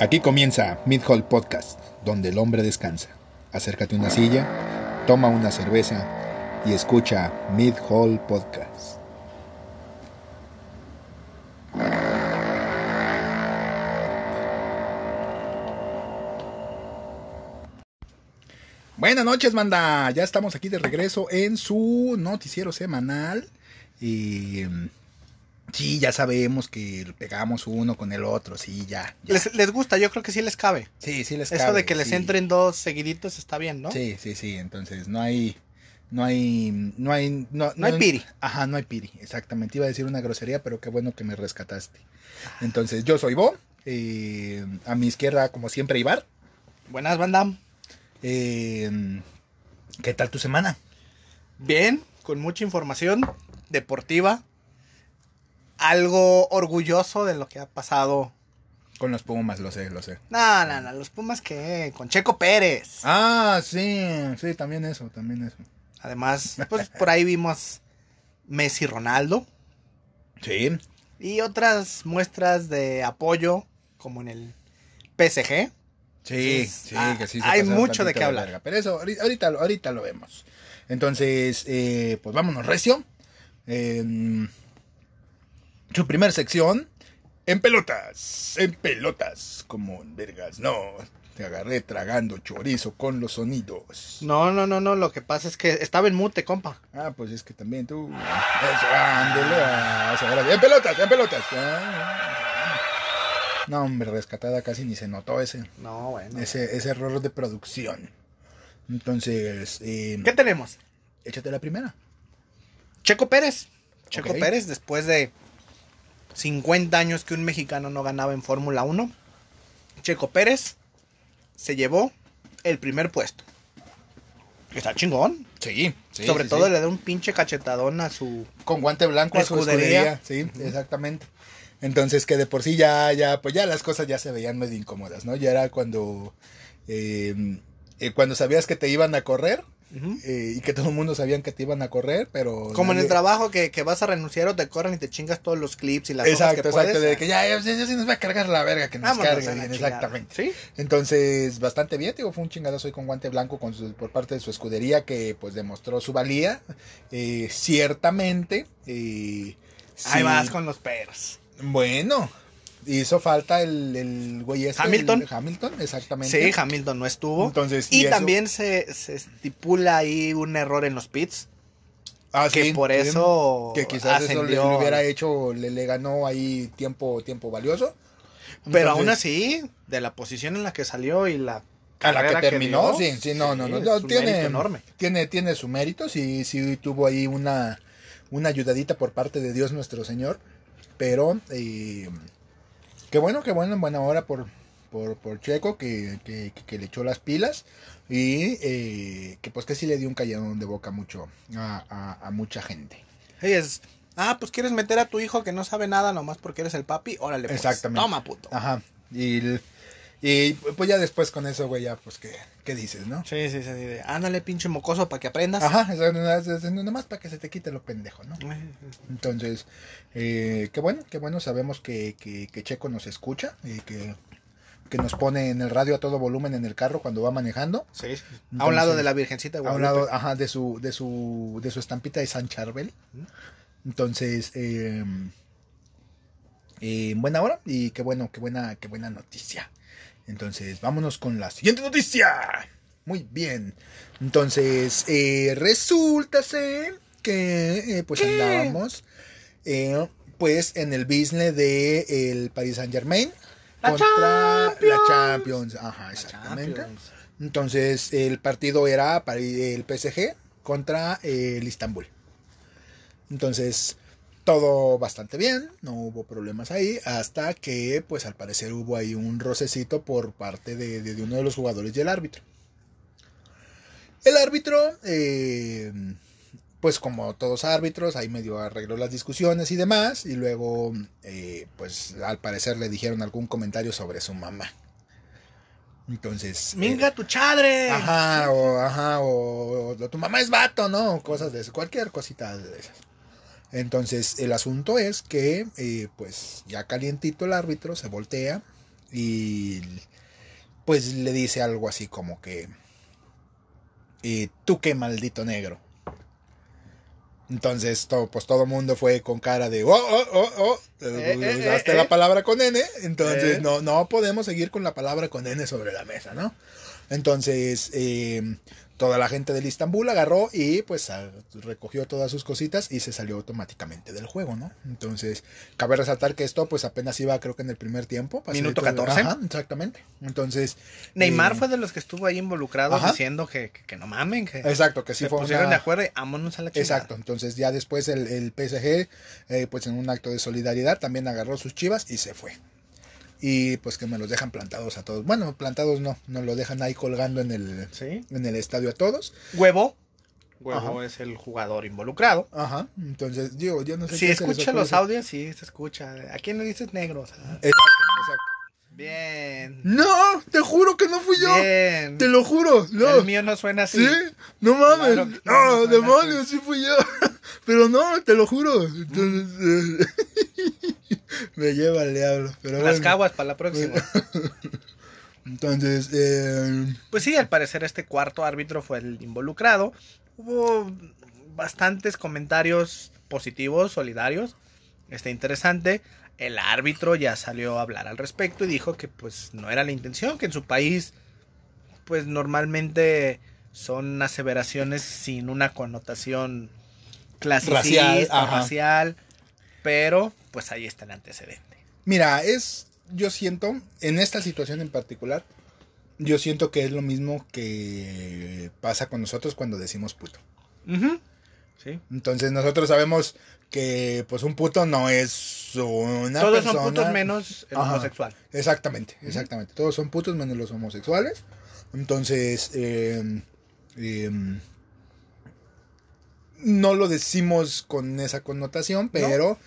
Aquí comienza Mid Hall Podcast, donde el hombre descansa. Acércate a una silla, toma una cerveza y escucha Mid Hall Podcast. Buenas noches, manda. Ya estamos aquí de regreso en su noticiero semanal. Y mm, sí, ya sabemos que pegamos uno con el otro, sí, ya. ya. Les, les gusta, yo creo que sí les cabe. Sí, sí les Eso cabe, de que les sí. entren dos seguiditos está bien, ¿no? Sí, sí, sí. Entonces no hay, no hay, no hay, no, No hay piri. Ajá, no hay piri. Exactamente. Iba a decir una grosería, pero qué bueno que me rescataste. Entonces yo soy Bo. eh, a mi izquierda, como siempre, Ibar. Buenas, banda. Eh, ¿Qué tal tu semana? Bien, con mucha información deportiva. Algo orgulloso de lo que ha pasado. Con los Pumas, lo sé, lo sé. No, no, no, los Pumas que con Checo Pérez. Ah, sí, sí, también eso, también eso. Además, pues por ahí vimos Messi Ronaldo Sí, y otras muestras de apoyo como en el PSG. Sí, Entonces, sí, ah, que sí. se hay mucho de qué hablar. Pero eso, ahorita, ahorita, lo- vemos. Entonces, eh, pues vámonos, Recio. En su primer sección, en pelotas, en pelotas, como en vergas. No, te agarré tragando chorizo con los sonidos. No, no, no, no, lo que pasa es que estaba en mute, compa. Ah, pues es que también tú. Eso, ándele, ah. En pelotas, en pelotas. Ah, No, hombre, rescatada casi ni se notó ese. No, bueno. ese, ese error de producción. Entonces, eh, ¿Qué tenemos? échate la primera. Checo Pérez. Checo. Pérez, después de 50 años que un mexicano no ganaba en Fórmula 1, Checo Pérez se llevó el primer puesto. Está chingón. Sí, Sobre todo le da un pinche cachetadón a su... con guante blanco a su escudería. Escudería. Sí, exactamente. Entonces que de por sí ya, ya, pues ya las cosas ya se veían medio incómodas, ¿no? Ya era cuando, eh, eh, cuando sabías que te iban a correr Ujú. eh, y que todo el mundo sabían que te iban a correr, pero Como en el nadie- trabajo que, que vas a renunciar o te corren y te chingas todos los clips y las Exacto, que exacto, puedes. de que ya, ya, ya se nos va a cargar la verga que nos Vámonos cargue a la bien, exactamente. ¿Sí? Entonces, bastante bien, digo, fue un chingadazo ahí con guante blanco con su- por parte de su escudería que pues demostró su valía. Eh, ciertamente. eh, Ahí sí. vas con los perros. Bueno, hizo falta el, el güey este, Hamilton. el Hamilton, exactamente. Sí, Hamilton no estuvo. Entonces, y también se, se estipula ahí un error en los pits. Ah, que sí, por eso Que quizás eso le, ascendió le hubiera hecho, le, le ganó ahí tiempo, tiempo valioso. Pero aún así, de la posición en la que salió y la A la que terminó, dio, sí, sí, no, no, no, tiene, enorme. tiene, tiene su mérito, sí, sí tuvo ahí una, una ayudadita por parte de Dios nuestro Señor, pero eh, qué bueno, qué bueno, en buena hora por, por, por Checo que, que, que- le echó las pilas y eh, que pues que sí le dio un calladón de boca mucho a, a- a mucha gente. Sí, es, ah, pues quieres meter a tu hijo que no sabe nada nomás porque eres el papi, órale, pues, Exactamente. toma puto. Ajá, y, el- y pues ya después con eso, güey, ya pues qué, qué dices, ¿no? Sí, sí, sí, de, ándale pinche mocoso para que aprendas. Ajá, nomás para que se te quite lo pendejo, ¿no? Entonces, eh, qué bueno, qué bueno, sabemos que, que, que Checo nos escucha y que, que nos pone en el radio a todo volumen en el carro cuando va manejando. Sí, sí. a un lado de la Virgencita de A un lado, ajá, de su, de su, de su estampita de San Charbel. Entonces, eh, eh, buena hora y qué bueno, qué buena, qué buena noticia. Entonces, vámonos con la siguiente noticia. Muy bien. Entonces, eh, resulta ser que eh, pues andábamos eh, pues en el business de el Paris Saint Germain La contra Champions. la Champions. Ajá, exactamente. Champions. Entonces el partido era para el PSG contra eh, el Istanbul. Entonces todo bastante bien, no hubo problemas ahí, hasta que pues al parecer hubo ahí un rocecito por parte de, de- de uno de los jugadores y el árbitro. El árbitro, eh, pues como todos árbitros, ahí medio arregló las discusiones y demás, y luego eh, pues al parecer le dijeron algún comentario sobre su mamá. Entonces... eh, Minga tu chadre. Ajá, o, ajá, o, o tu mamá es vato, ¿no? Cosas de eso, cualquier cosita de esas. Entonces, el asunto es que, eh, pues, ya calientito el árbitro se voltea y pues le dice algo así como que, y tú qué maldito negro. Entonces, todo, pues todo mundo fue con cara de, oh, oh, oh, oh, Eh, eh, usaste eh, la palabra con N, entonces no, no podemos seguir con la palabra con N sobre la mesa, ¿no? Entonces, eh, toda la gente del Istambul agarró y pues recogió todas sus cositas y se salió automáticamente del juego, ¿no? Entonces, cabe resaltar que esto pues apenas iba creo que en el primer tiempo. Minuto pasadito de- 14. Ajá, exactamente. Entonces... Neymar eh, fue de los que estuvo ahí involucrado Ajá. diciendo que, que, que no mamen, que Exacto, que sí se fue pusieron una- de acuerdo y vámonos a la chingada. Exacto, entonces ya después el, el PSG, eh, pues en un acto de solidaridad, también agarró sus chivas y se fue. Y pues que me los dejan plantados a todos. Bueno, plantados no, nos lo dejan ahí colgando en el, Sí. en el estadio a todos. Huevo. Huevo Ajá. es el jugador involucrado. Ajá, entonces digo, yo no sé Si escucha los audios, sí, se escucha. ¿A quién le dices negro? O sea, Exacto, exacto. Bien. No, te juro que no fui yo. Bien. Te lo juro, no. El mío no suena así. Sí, no mames. Claro no, no, demonios, sí fui yo. Pero no, te lo juro. Entonces, me lleva el diablo. Pero Las bueno. caguas para la próxima. Entonces, eh, Pues sí, al parecer este cuarto árbitro fue el involucrado. Hubo bastantes comentarios positivos, solidarios. Está interesante. El árbitro ya salió a hablar al respecto y dijo que pues no era la intención, que en su país pues normalmente son aseveraciones sin una connotación clasicista, Racial, racial, pero pues ahí está el antecedente. mira, es, yo siento, en esta situación en particular, yo siento que es lo mismo que pasa con nosotros cuando decimos puto. Sí. Entonces nosotros sabemos que pues un puto no es una Todos persona... son putos menos el Ajá. homosexual. Exactamente, exactamente. Todos son putos menos los homosexuales. Entonces, eh, eh, no lo decimos con esa connotación, pero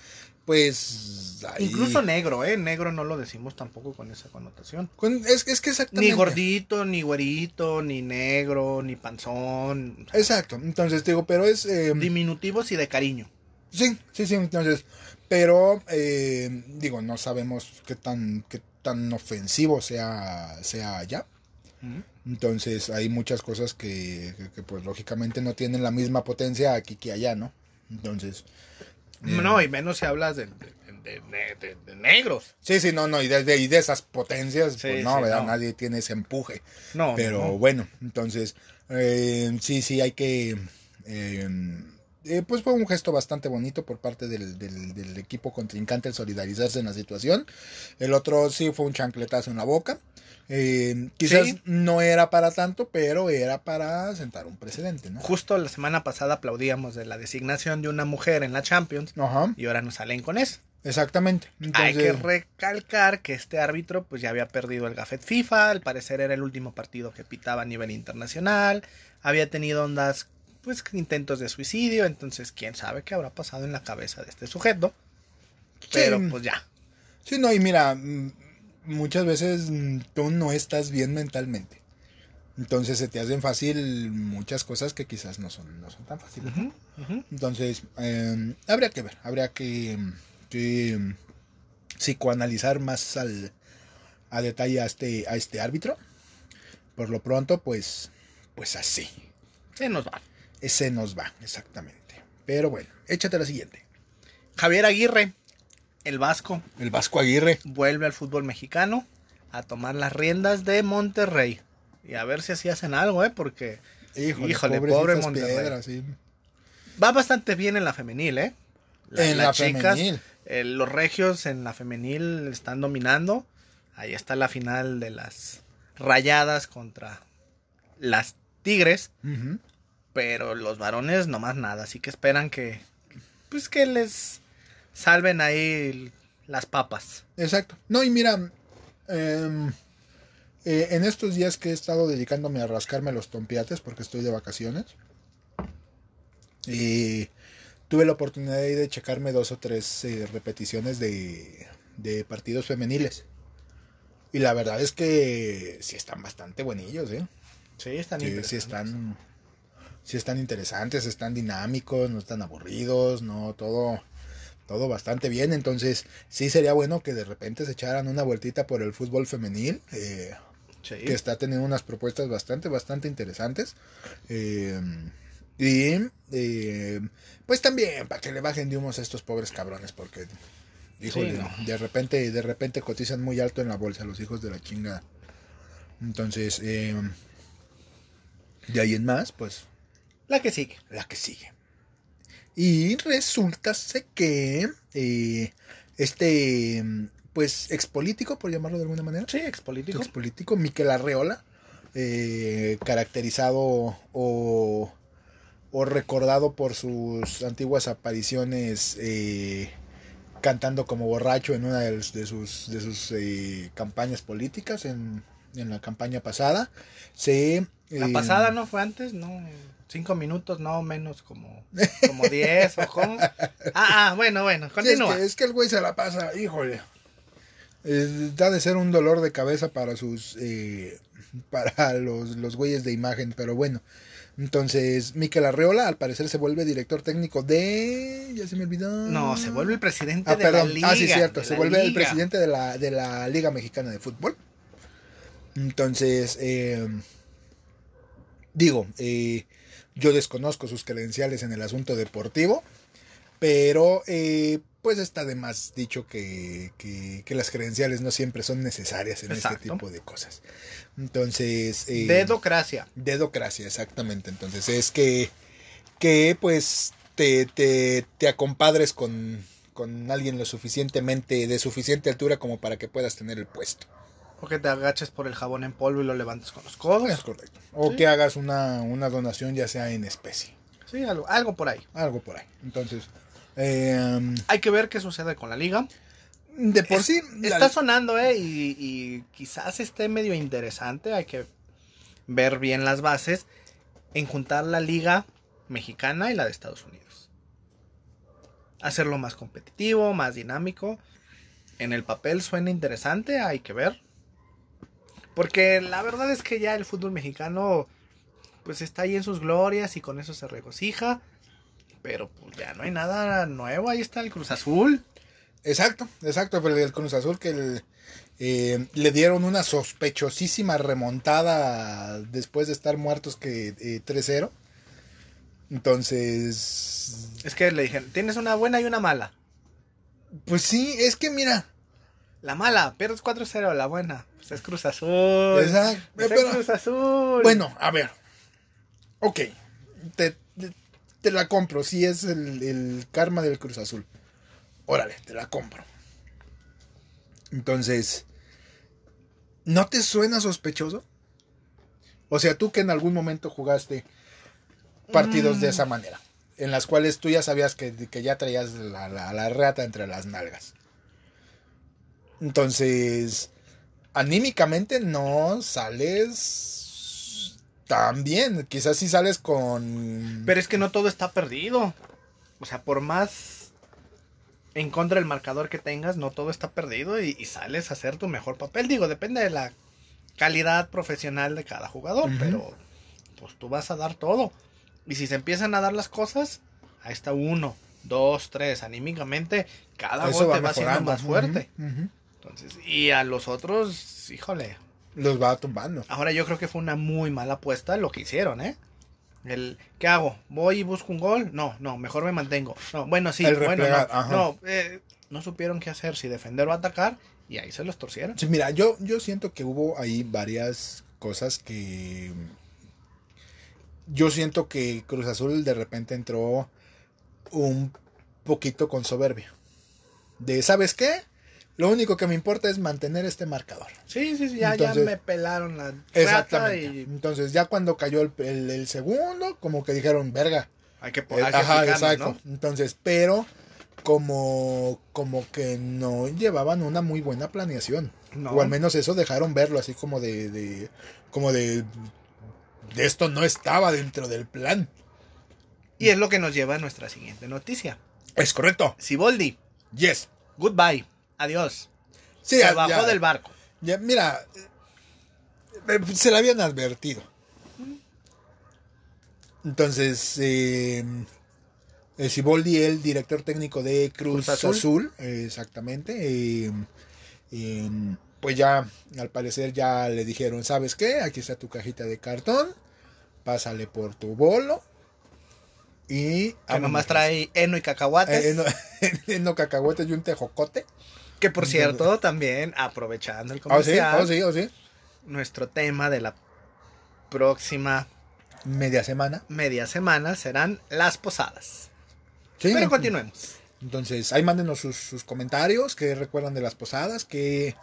pues... ahí- Incluso negro, ¿eh? Negro no lo decimos tampoco con esa connotación. con- es, es que exactamente... Ni gordito, ni güerito, ni negro, ni panzón. Exacto, entonces digo, pero es... eh, Diminutivos y de cariño. sí, sí, sí, entonces... Pero, eh, digo, no sabemos qué tan, qué tan ofensivo sea, sea allá. Entonces hay muchas cosas que, que, que, pues lógicamente no tienen la misma potencia aquí que allá, ¿no? Entonces... No, y menos si hablas de, de- de- de- negros. Sí, sí, no, no, y de, y de esas potencias, Sí, pues no, sí, ¿verdad? no. Nadie tiene ese empuje. No, Pero no, no. bueno, entonces, eh, sí, sí, hay que... eh, eh, pues fue un gesto bastante bonito por parte del, del- del equipo contrincante el solidarizarse en la situación. El otro sí fue un chancletazo en la boca. Eh, quizás Sí. no era para tanto, pero era para sentar un precedente, ¿no? Justo la semana pasada aplaudíamos de la designación de una mujer en la Champions Ajá, y ahora nos salen con eso. exactamente. Hay que recalcar que este árbitro pues ya había perdido el gafet FIFA, al parecer era el último partido que pitaba a nivel internacional, había tenido ondas pues intentos de suicidio, entonces quién sabe qué habrá pasado en la cabeza de este sujeto. Pero Sí. pues ya. Sí, no, y mira, mm, muchas veces mm, tú no estás bien mentalmente. Entonces se te hacen fácil muchas cosas que quizás no son, no son tan fáciles. Entonces, eh, habría que ver, habría que, que, mm, psicoanalizar más al, a detalle a este, a este árbitro. Por lo pronto, pues, pues así. Se nos va. Ese nos va, exactamente. Pero bueno, échate la siguiente. Javier Aguirre, el vasco, El Vasco Aguirre. vuelve al fútbol mexicano a tomar las riendas de Monterrey. Y a ver si así hacen algo, ¿eh? Porque Híjole, Híjole, pobre Monterrey. piedras, sí. va bastante bien en la femenil, ¿eh? En la las chicas, femenil. eh, los regios en la femenil están dominando. Ahí está la final de las rayadas contra las tigres. Ujú. Pero los varones nomás nada. Así que esperan que. Pues que les salven ahí las papas. Exacto. No, y mira, em, eh, en estos días que he estado dedicándome a rascarme los tompiates porque estoy de vacaciones, y tuve la oportunidad de checarme dos o tres eh, repeticiones de, de partidos femeniles. Y la verdad es que sí están bastante buenillos, ¿eh? Sí, están Sí, sí están, sí están interesantes, están dinámicos, no están aburridos, no todo, todo bastante bien. Entonces, sí sería bueno que de repente se echaran una vueltita por el fútbol femenil. eh, Sí. que está teniendo unas propuestas bastante, bastante interesantes. Eh, y eh, pues también para que le bajen de humos a estos pobres cabrones, porque híjole, Sí, no. de repente, de repente cotizan muy alto en la bolsa los hijos de la chingada. Entonces, eh, de ahí en más, pues La que sigue. la que sigue. Y resulta que eh, este, pues, expolítico, por llamarlo de alguna manera, Sí, expolítico. expolítico, Miquel Arreola, eh, caracterizado o, o recordado por sus antiguas apariciones eh, cantando como borracho en una de, sus, de sus eh, campañas políticas, en, en la campaña pasada. Se, La eh, pasada no fue antes, no. Cinco minutos, no menos como, como diez o cómo. Ah, ah, bueno, bueno, Sí, es, continúa. que, es que el güey se la pasa, híjole. Eh, da de ser un dolor de cabeza para sus eh, para los, los güeyes de imagen, pero bueno. Entonces, Miquel Arreola al parecer se vuelve director técnico de ya se me olvidó. No, se vuelve el presidente Ah, de perdón. la liga. ah, sí, cierto. Se vuelve el presidente de la, de la Liga Mexicana de Fútbol. Entonces, eh, digo, eh, yo desconozco sus credenciales en el asunto deportivo, pero eh, pues está de más dicho que, que, que las credenciales no siempre son necesarias en Exacto. este tipo de cosas. Entonces, eh, Dedocracia. Dedocracia, exactamente. Entonces es que, que pues te, te, te acompadres con, con alguien lo suficientemente, de suficiente altura como para que puedas tener el puesto. O que te agaches por el jabón en polvo y lo levantes con los codos. Es correcto. O Sí. que hagas una, una donación ya sea en especie. Sí, algo, algo por ahí. Algo por ahí. Entonces, eh, Hay que ver qué sucede con la liga. de por Es- sí... la- Está sonando, ¿eh? Y, y quizás esté medio interesante. Hay que ver bien las bases en juntar la liga mexicana y la de Estados Unidos. Hacerlo más competitivo, más dinámico. En el papel suena interesante, hay que ver. Porque la verdad es que ya el fútbol mexicano pues está ahí en sus glorias y con eso se regocija. Pero pues ya no hay nada nuevo, ahí está el Cruz Azul. Exacto, exacto, pero el Cruz Azul que el- eh, le dieron una sospechosísima remontada después de estar muertos que eh, 3-0. Entonces, Es que le dijeron, tienes una buena y una mala. pues sí, es que mira, La mala, pierdes 4-0, la buena. Pues es Cruz Azul. Exacto, Pues es Cruz Azul. bueno, a ver, ok, te, te- te la compro, si es el, el karma del Cruz Azul. Órale, te la compro. Entonces, ¿no te suena sospechoso? O sea, tú que en algún momento jugaste partidos de Mm. esa manera, en las cuales tú ya sabías que, que ya traías la, la, la reata entre las nalgas. Entonces, anímicamente no sales tan bien. Quizás si sales con... Pero es que no todo está perdido. O sea, por más en contra del marcador que tengas, no todo está perdido y, y sales a hacer tu mejor papel. Digo, depende de la calidad profesional de cada jugador, pero pues tú vas a dar todo. Y si se empiezan a dar las cosas, ahí está uno, dos, tres. Anímicamente, cada Eso gol te va haciendo mejorando. más fuerte. Entonces, y a los otros, híjole. Los va tumbando. Ahora yo creo que fue una muy mala apuesta lo que hicieron, ¿eh? El, ¿Qué hago? ¿Voy y busco un gol? No, no, mejor me mantengo. No, bueno, sí, El bueno, replegar, no. ajá. No, eh, no supieron qué hacer, si defender o atacar, y ahí se los torcieron. Sí, mira, yo, yo siento que hubo ahí varias cosas que... Yo siento que Cruz Azul de repente entró un poquito con soberbia. De, ¿sabes qué? Lo único que me importa es mantener este marcador. Sí, sí, sí, ya, Entonces- ya me pelaron la Exactamente. y Entonces ya cuando cayó el, el- el segundo, como que dijeron, verga. hay que, po- Eh, Ajá, exacto. ¿no? Entonces, pero como, como que no llevaban una muy buena planeación. No. O al menos eso dejaron verlo así como de, de como de, de esto no estaba dentro del plan. Y es lo que nos lleva a nuestra siguiente noticia. Es correcto. Siboldi, Yes. goodbye, adiós. Sí, se ya- bajó ya- del barco. ya, mira, eh, se la habían advertido. Entonces, eh, El Siboldi, el director técnico de Cruz, Cruz Azul. Azul, exactamente. eh, eh, pues ya, al parecer ya le dijeron, ¿sabes qué? Aquí está tu cajita de cartón, pásale por tu bolo. Y... Que nomás trae heno y cacahuates. Eh, no, no cacahuetes y un tejocote. Que por cierto, también aprovechando el Oh, sí, comercial, oh, sí, oh, sí. nuestro tema de la próxima Media semana. media semana serán las posadas. Sí, Pero continuemos. Entonces, ahí mándenos sus, sus comentarios, que recuerdan de las posadas, que,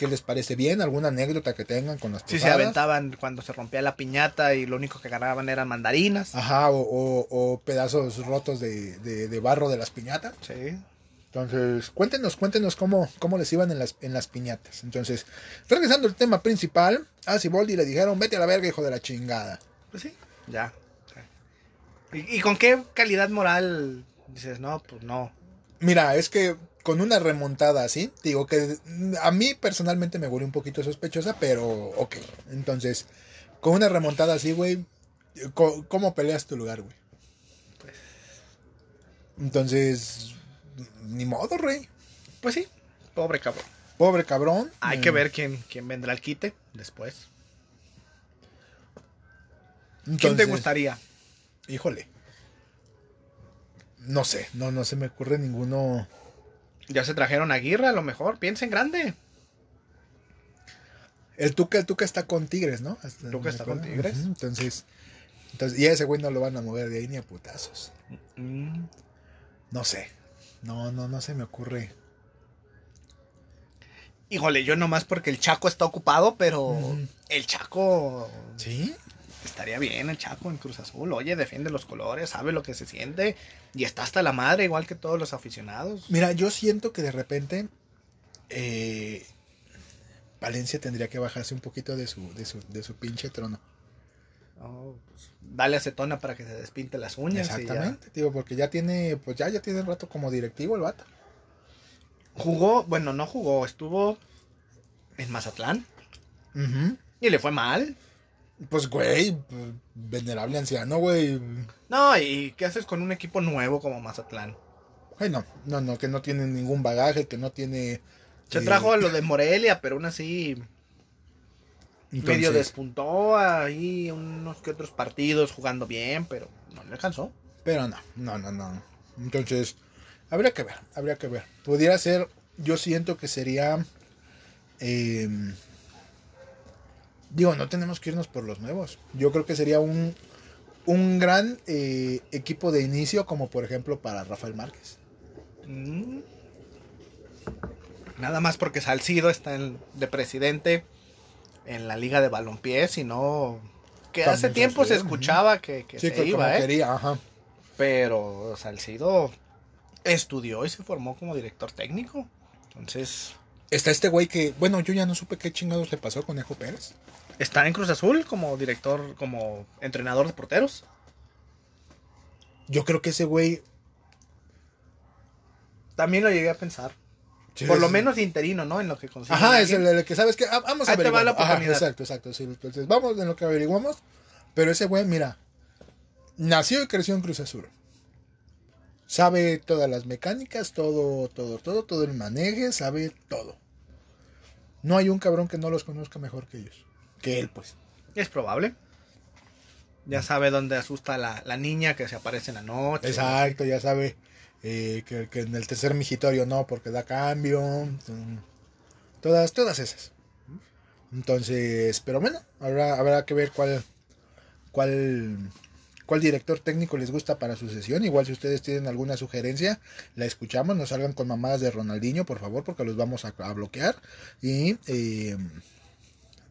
les parece bien, alguna anécdota que tengan con las Si posadas. se aventaban cuando se rompía la piñata y lo único que ganaban eran mandarinas. Ajá, o, o- o pedazos rotos de, de- de barro de las piñatas. Sí. Entonces, cuéntenos, cuéntenos cómo, cómo les iban en las, en las piñatas. Entonces, regresando al tema principal, a Siboldi le dijeron, vete a la verga, hijo de la chingada. Pues sí, ya. ¿Y, y con qué calidad moral dices, no, pues no? Mira, es que con una remontada así, digo que a mí personalmente me huele un poquito sospechosa, pero ok. Entonces, con una remontada así, güey, co- ¿cómo peleas tu lugar, güey? Entonces, ni modo, rey. Pues sí, pobre cabrón. Pobre cabrón. Hay Mm, que ver quién, quién vendrá al quite después. ¿Quién te gustaría? Híjole. No sé, no, no se me ocurre ninguno. Ya se trajeron a Aguirre, a lo mejor. Piensa en grande. El Tuca, el Tuca está con Tigres, ¿no? Hasta- Tuca está acuerdo. con Tigres. Entonces, entonces, y a ese güey no lo van a mover de ahí ni a putazos. Mm, No sé. No, no, no se me ocurre. Híjole, yo nomás porque el Chaco está ocupado, pero el Chaco ¿Sí? estaría bien, el Chaco en Cruz Azul. Oye, defiende los colores, sabe lo que se siente y está hasta la madre, igual que todos los aficionados. Mira, yo siento que de repente eh, Valencia tendría que bajarse un poquito de su, de su, de su pinche trono. Oh, pues, dale acetona para que se despinte las uñas. Exactamente, digo, porque ya tiene, pues ya, ya tiene rato como directivo el vato. Jugó, bueno, no jugó, estuvo en Mazatlán y le fue mal. Pues, güey, pues, venerable anciano, güey. No, ¿y qué haces con un equipo nuevo como Mazatlán? Güey, no, no, no, que no tiene ningún bagaje, que no tiene... Se eh, trajo a lo de Morelia, pero aún así entonces, medio despuntó ahí unos que otros partidos jugando bien, pero no le alcanzó. Pero no, no, no, no. Entonces, habría que ver, habría que ver. Pudiera ser, yo siento que sería... eh, digo, no tenemos que irnos por los nuevos. Yo creo que sería un, un gran eh, equipo de inicio, como por ejemplo para Rafael Márquez. Mm. Nada más porque Salcido está en- de presidente en la liga de balompié, sino que También hace tiempo se escuchaba que, que Sí, se que iba, ¿eh? quería, ajá. Pero Salcido estudió y se formó como director técnico. Entonces, Está este güey que, bueno, yo ya no supe qué chingados le pasó a Conejo Pérez. está en Cruz Azul como director, como entrenador de porteros. Yo creo que ese güey... También lo llegué a pensar. Por es- lo menos interino, ¿no? En lo que consigue. Ajá, es el, el que sabes que ah, vamos a oportunidad. exacto, exacto. sí, entonces vamos en lo que averiguamos. Pero ese güey, mira, nació y creció en Cruz Azul. Sabe todas las mecánicas, todo, todo, todo, todo el maneje, sabe todo. No hay un cabrón que no los conozca mejor que ellos. Que él, pues. Es probable. Ya sabe dónde asusta la, la niña que se aparece en la noche. Exacto, ya sabe eh, que, en el tercer migitorio no, porque da cambio. mm, Todas, todas esas. Entonces, pero bueno, habrá, habrá que ver cuál, cuál, cuál director técnico les gusta para su sesión. Igual si ustedes tienen alguna sugerencia, la escuchamos. No salgan con mamadas de Ronaldinho, por favor, porque los vamos a, a bloquear. Y, eh,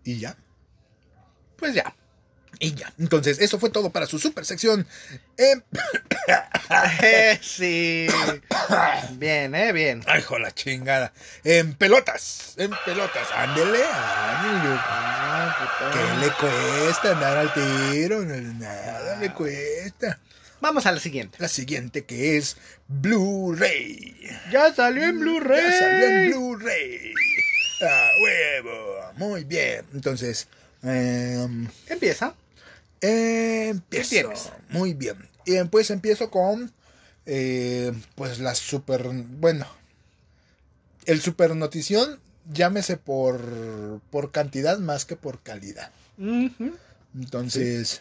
y ya. Pues ya. Y ya. Entonces, eso fue todo para su super sección. Em, Eh, sí. Bien, eh, bien. Ay, hijo de la chingada. En pelotas, en pelotas. Ándele, ándele. ¿Qué le cuesta andar al tiro? Nada le cuesta. Vamos a la siguiente. La siguiente que es Blu-ray. Ya salió en Blu-ray. Ya salió en Blu-ray. ¡A huevo! Muy bien. Entonces, em, Empieza. Empiezo. Muy bien. Y pues empiezo con eh, pues la super, bueno, el super notición, llámese por, por cantidad más que por calidad. Entonces,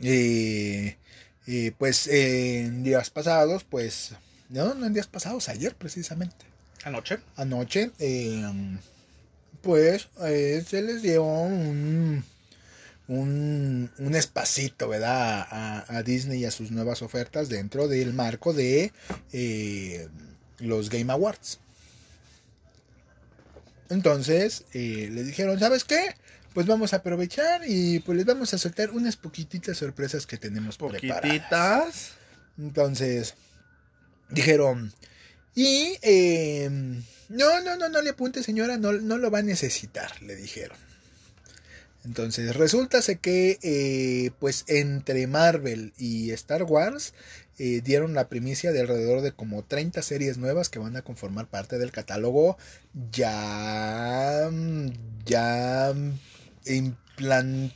eh, eh, pues en días pasados, pues, no, no en días pasados, ayer precisamente. Anoche. Anoche, pues se les dio un un, un espacito, ¿verdad? A, Disney y a sus nuevas ofertas dentro del marco de eh, los Game Awards. Entonces, eh, le dijeron, ¿sabes qué? Pues vamos a aprovechar y pues les vamos a soltar unas poquititas sorpresas que tenemos ¿Poquititas? Entonces, dijeron, y eh, no, no, no, no le apunte señora, no, no lo va a necesitar, le dijeron. Entonces resulta que eh, pues entre Marvel y Star Wars eh, dieron la primicia de alrededor de como 30 series nuevas que van a conformar parte del catálogo ya ya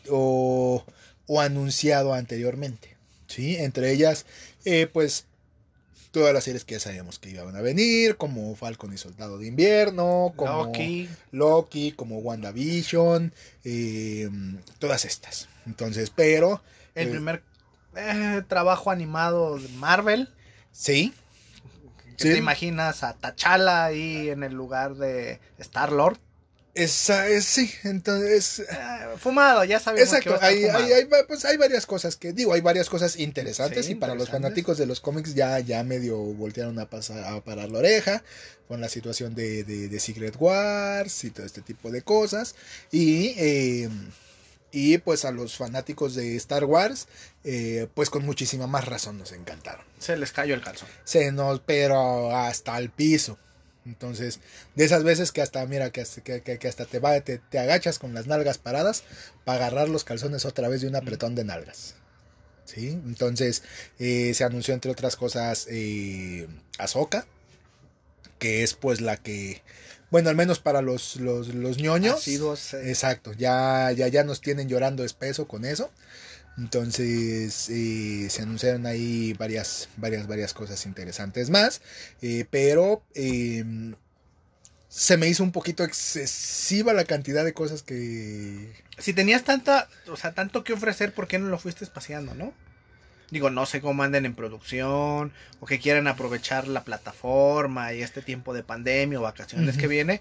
o, o anunciado anteriormente. ¿sí? Entre ellas eh, pues todas las series que ya sabíamos que iban a venir, como Falcon y Soldado de Invierno, como Loki, Loki como WandaVision, eh, todas estas. Entonces, pero... El eh, primer eh, trabajo animado de Marvel. Sí. ¿Te imaginas a T'Challa ahí en el lugar de Star-Lord? Esa es, sí, entonces... Eh, fumado, ya sabemos Exacto, hay, hay, pues hay varias cosas que, digo, hay varias cosas interesantes y para los fanáticos de los cómics ya, ya medio voltearon a, pasar, a parar la oreja con la situación de, de, Secret Wars y todo este tipo de cosas. Y, eh, y pues a los fanáticos de Star Wars, eh, pues con muchísima más razón nos encantaron. Se les cayó el calzón. Se nos, pero hasta el piso. Entonces, de esas veces que hasta, mira, que hasta, que, hasta te, va, te, agachas con las nalgas paradas para agarrar los calzones otra vez de un apretón de nalgas. ¿Sí? Entonces, eh, se anunció entre otras cosas eh, Ahsoka, que es pues la que, bueno, al menos para los, los, los ñoños. Eh. Exacto, ya, ya, ya nos tienen llorando espeso con eso. Entonces eh, se anunciaron ahí varias, varias, varias cosas interesantes más. Eh, pero em, se me hizo un poquito excesiva la cantidad de cosas que. Si tenías tanta, o sea, tanto que ofrecer, ¿por qué no lo fuiste espaciando, no? Digo, no sé cómo anden en producción o que quieran aprovechar la plataforma y este tiempo de pandemia o vacaciones que viene,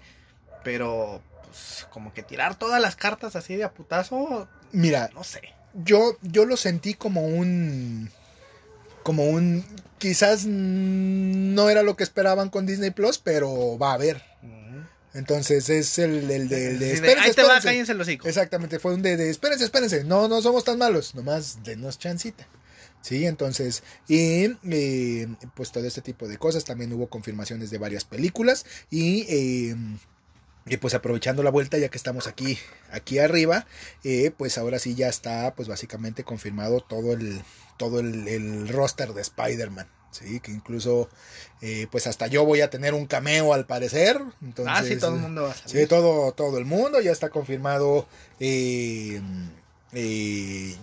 pero pues como que tirar todas las cartas así de a putazo. Mira, no sé yo, yo lo sentí como un. Como un. Quizás no era lo que esperaban con Disney Plus, pero va a haber. Entonces es el, el de, de, espérense, Ahí te va, cállense los hijos. Exactamente, fue un de, de espérense, espérense, no, no somos tan malos, nomás denos chancita. Sí, entonces, y eh, pues todo este tipo de cosas, también hubo confirmaciones de varias películas y eh, y pues aprovechando la vuelta, ya que estamos aquí, aquí arriba, eh, pues ahora sí ya está, pues básicamente confirmado todo el, todo el, roster de Spider-Man. Sí, que incluso, eh, pues hasta yo voy a tener un cameo al parecer. Entonces, ah, sí, todo el mundo va a salir. Sí, todo, todo el mundo, ya está confirmado. Eh,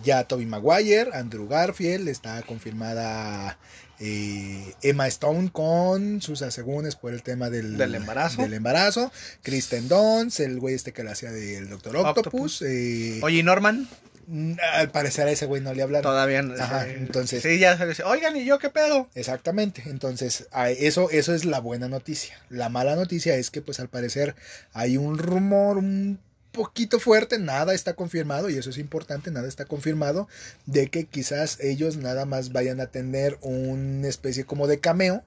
ya Toby Maguire, Andrew Garfield, está confirmada eh, Emma Stone con sus asegúnes por el tema del, embarazo. Del embarazo. Kristen Dunst, el güey este que le hacía del Doctor Octopus. Eh, Oye, Norman? Mm, al parecer a ese güey no le hablaron. Todavía no. Ajá, entonces. Sí, ya se dice, oigan, ¿y yo qué pedo? Exactamente. Entonces, eso, eso es la buena noticia. La mala noticia es que, pues, al parecer hay un rumor, un poquito fuerte, nada está confirmado, y eso es importante, nada está confirmado, de que quizás ellos nada más vayan a tener una especie como de cameo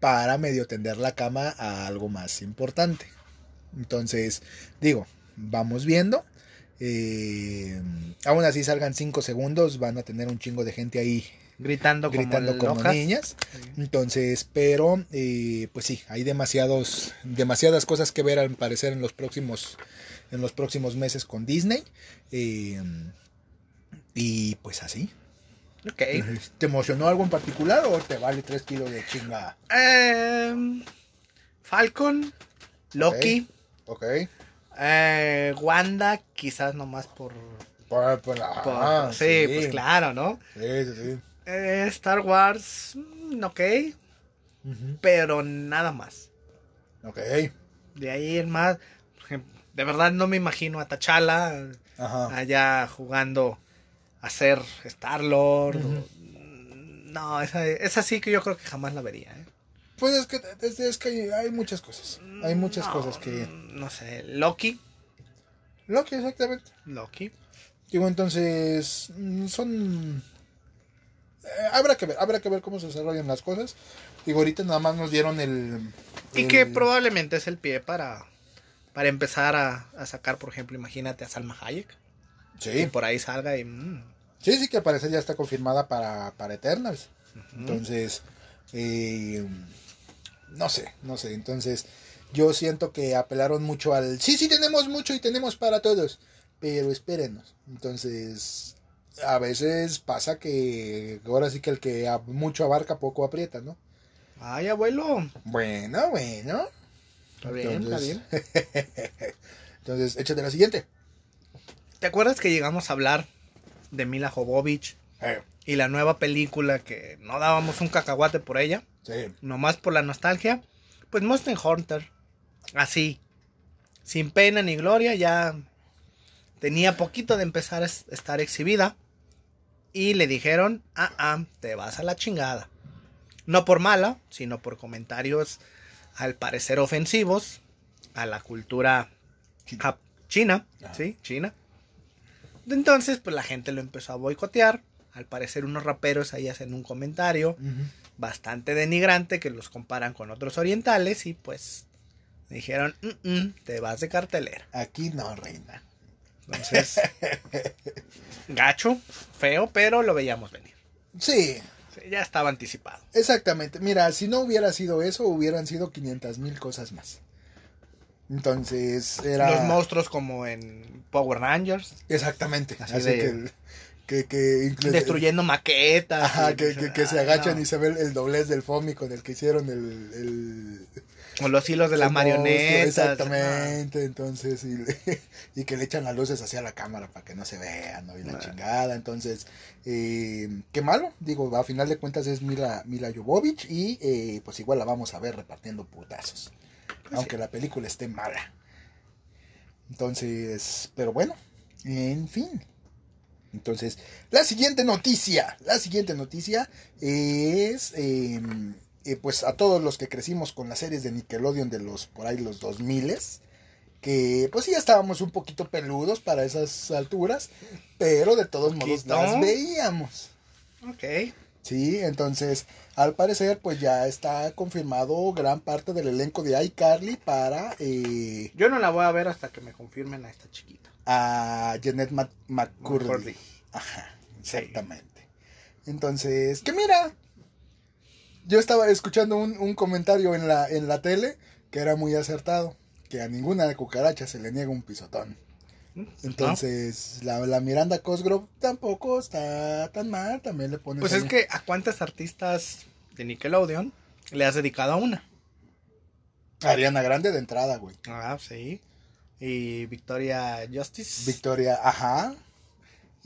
para medio tender la cama a algo más importante. Entonces, digo, vamos viendo. Eh, aún así salgan 5 segundos, van a tener un chingo de gente ahí gritando, gritando como, niñas. Entonces, pero eh, pues sí, hay demasiados, demasiadas cosas que ver al parecer en los próximos en los próximos meses con Disney. Eh, y pues así. Ok. ¿Te emocionó algo en particular o te vale 3 kilos de chinga? Em, Falcon, Loki. Ok. Eh, Wanda, quizás nomás por. Por, por, sí, pues claro, ¿no? Sí, sí, sí. Eh, Star Wars, mm, ok, pero nada más. Ok. De ahí en más, de verdad no me imagino a T'Challa Ajá. allá jugando a ser Star-Lord. No, esa, esa sí que yo creo que jamás la vería. ¿eh? Pues es que, es, es que hay, muchas cosas. Hay muchas No, cosas que... No sé, Loki. Loki, exactamente. Loki. Digo, entonces, son... eh, habrá que ver, habrá que ver cómo se desarrollan las cosas. Digo, ahorita nada más nos dieron el... Y el- que probablemente es el pie para, para empezar a, a sacar, por ejemplo, imagínate a Salma Hayek. Que Sí, por ahí salga y... mm, sí, sí, que al parecer ya está confirmada para, para Eternals. Entonces, eh, no sé, no sé. Entonces, yo siento que apelaron mucho al... Sí, sí, tenemos mucho y tenemos para todos, pero espérenos. Entonces, a veces pasa que ahora sí que el que mucho abarca, poco aprieta, ¿no? Ay, abuelo. Bueno, bueno. Está bien, está bien. Entonces, échate la siguiente. ¿Te acuerdas que llegamos a hablar de Mila Jovovich Eh, y la nueva película que no dábamos un cacahuate por ella? sí. Nomás por la nostalgia. Pues Monster Hunter. Así. Sin pena ni gloria. Ya tenía poquito de empezar a es- estar exhibida. Y le dijeron, ah, ah, te vas a la chingada. No por mala, sino por comentarios al parecer ofensivos a la cultura china, Ajá. ¿sí? China. Entonces, pues la gente lo empezó a boicotear. Al parecer unos raperos ahí hacen un comentario bastante denigrante que los comparan con otros orientales y pues dijeron, "Mm, mm, te vas de cartelera. Aquí no, reina. Entonces, gacho, feo, pero lo veíamos venir. Sí, ya estaba anticipado. Exactamente. Mira, si no hubiera sido eso, hubieran sido 500 mil cosas más. Entonces, era... Los monstruos como en Power Rangers, Exactamente. Así Así, de- que... que, que destruyendo maquetas. Ajá, y- que, que, se Ay, agachan no. y se ve el, doblez del FOMI con el que hicieron el... el O los hilos de la marioneta. Exactamente, entonces, y, le- y que le echan las luces hacia la cámara para que no se vean, ¿no? Y la chingada, entonces, eh, qué malo, digo, a final de cuentas es Mila, Mila Jovovich y eh, pues igual la vamos a ver repartiendo putazos, Pues aunque la película esté mala. Entonces, pero bueno, en fin. Entonces, la siguiente noticia, la siguiente noticia es, eh, eh, pues a todos los que crecimos con las series de Nickelodeon de los, por ahí los 2000 que pues sí ya estábamos un poquito peludos para esas alturas, pero de todos modos las veíamos. Ok. Sí, entonces, al parecer, pues ya está confirmado gran parte del elenco de iCarly para eh, Yo no la voy a ver hasta que me confirmen a esta chiquita. a Jeanette Mac- McCurdy. McCurdy. Ajá, exactamente. Entonces, que mira, yo estaba escuchando un, un comentario en la, en la tele que era muy acertado, que a ninguna cucaracha se le niega un pisotón. Entonces, la, la Miranda Cosgrove tampoco está tan mal, también le pones Pues es que a cuántas artistas de Nickelodeon le has dedicado a una. Ariana Grande de entrada, güey. Ah, sí. Y Victoria Justice. Victoria, ajá.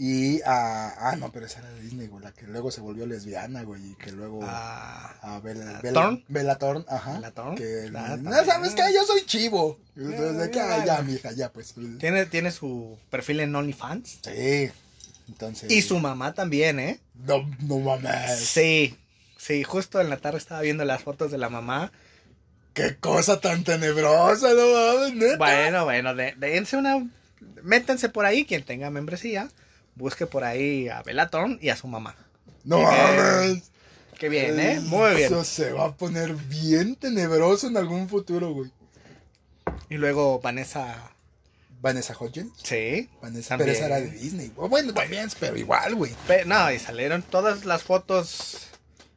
Y a. Ah, no, pero esa era de Disney, güey. La que luego se volvió lesbiana, güey. Y que luego. Ah, a Bella, ¿a Bella, Thorne? Bella Thorne, ajá. ¿Bella Thorne? Que, Ah, no. ¿sabes qué? Yo soy chivo. Entonces, de que, ya, "Ay, ya, ya. mija, ya, pues. ¿tiene, tiene su perfil en OnlyFans. Sí. Entonces. Y su mamá también, ¿eh? No, no mames. Sí. Sí, justo en la tarde estaba viendo las fotos de la mamá. Qué cosa tan tenebrosa, no mames, neta. Bueno, bueno, de- dense una. Métanse por ahí, quien tenga membresía. Busque por ahí a Bellaton y a su mamá. No mames. Qué bien, ¿eh? Muy bien. Eso se va a poner bien tenebroso en algún futuro, güey. Y luego Vanessa. Vanessa Hudgens. Sí. Vanessa, También. pero esa era de Disney. Bueno, también, pero igual, güey. Pe- no, y salieron todas las fotos.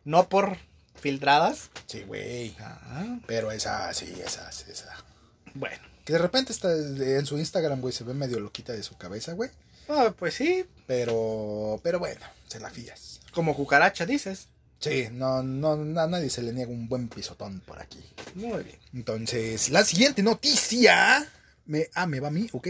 No por filtradas. Sí, güey. Ah, Pero esa, sí, esa, esa. bueno. Que de repente está en su Instagram, güey, se ve medio loquita de su cabeza, güey. Ah, pues sí, Pero, pero bueno, se la fías. como cucaracha dices. Sí, no, no, a nadie se le niega un buen pisotón por aquí. Muy bien. Entonces, la siguiente noticia. Me, ah, me va a mí, ok.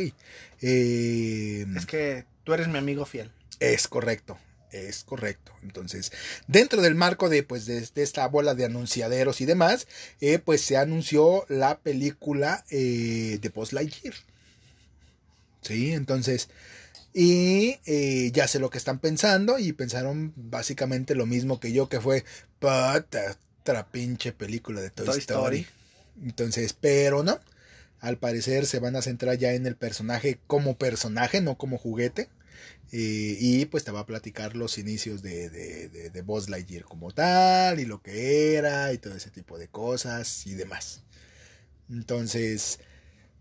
Eh, Es que tú eres mi amigo fiel. es correcto. Es correcto. Entonces, dentro del marco de, pues, de, esta bola de anunciaderos y demás, eh, pues se anunció la película eh, de Post Lightyear. Sí, entonces, y eh, ya sé lo que están pensando y pensaron básicamente lo mismo que yo, que fue, pata, otra pinche película de Toy, Story. Entonces, pero no, al parecer se van a centrar ya en el personaje como personaje, no como juguete. Eh, y pues te va a platicar los inicios de, de, de, de Buzz Lightyear como tal y lo que era y todo ese tipo de cosas y demás. Entonces,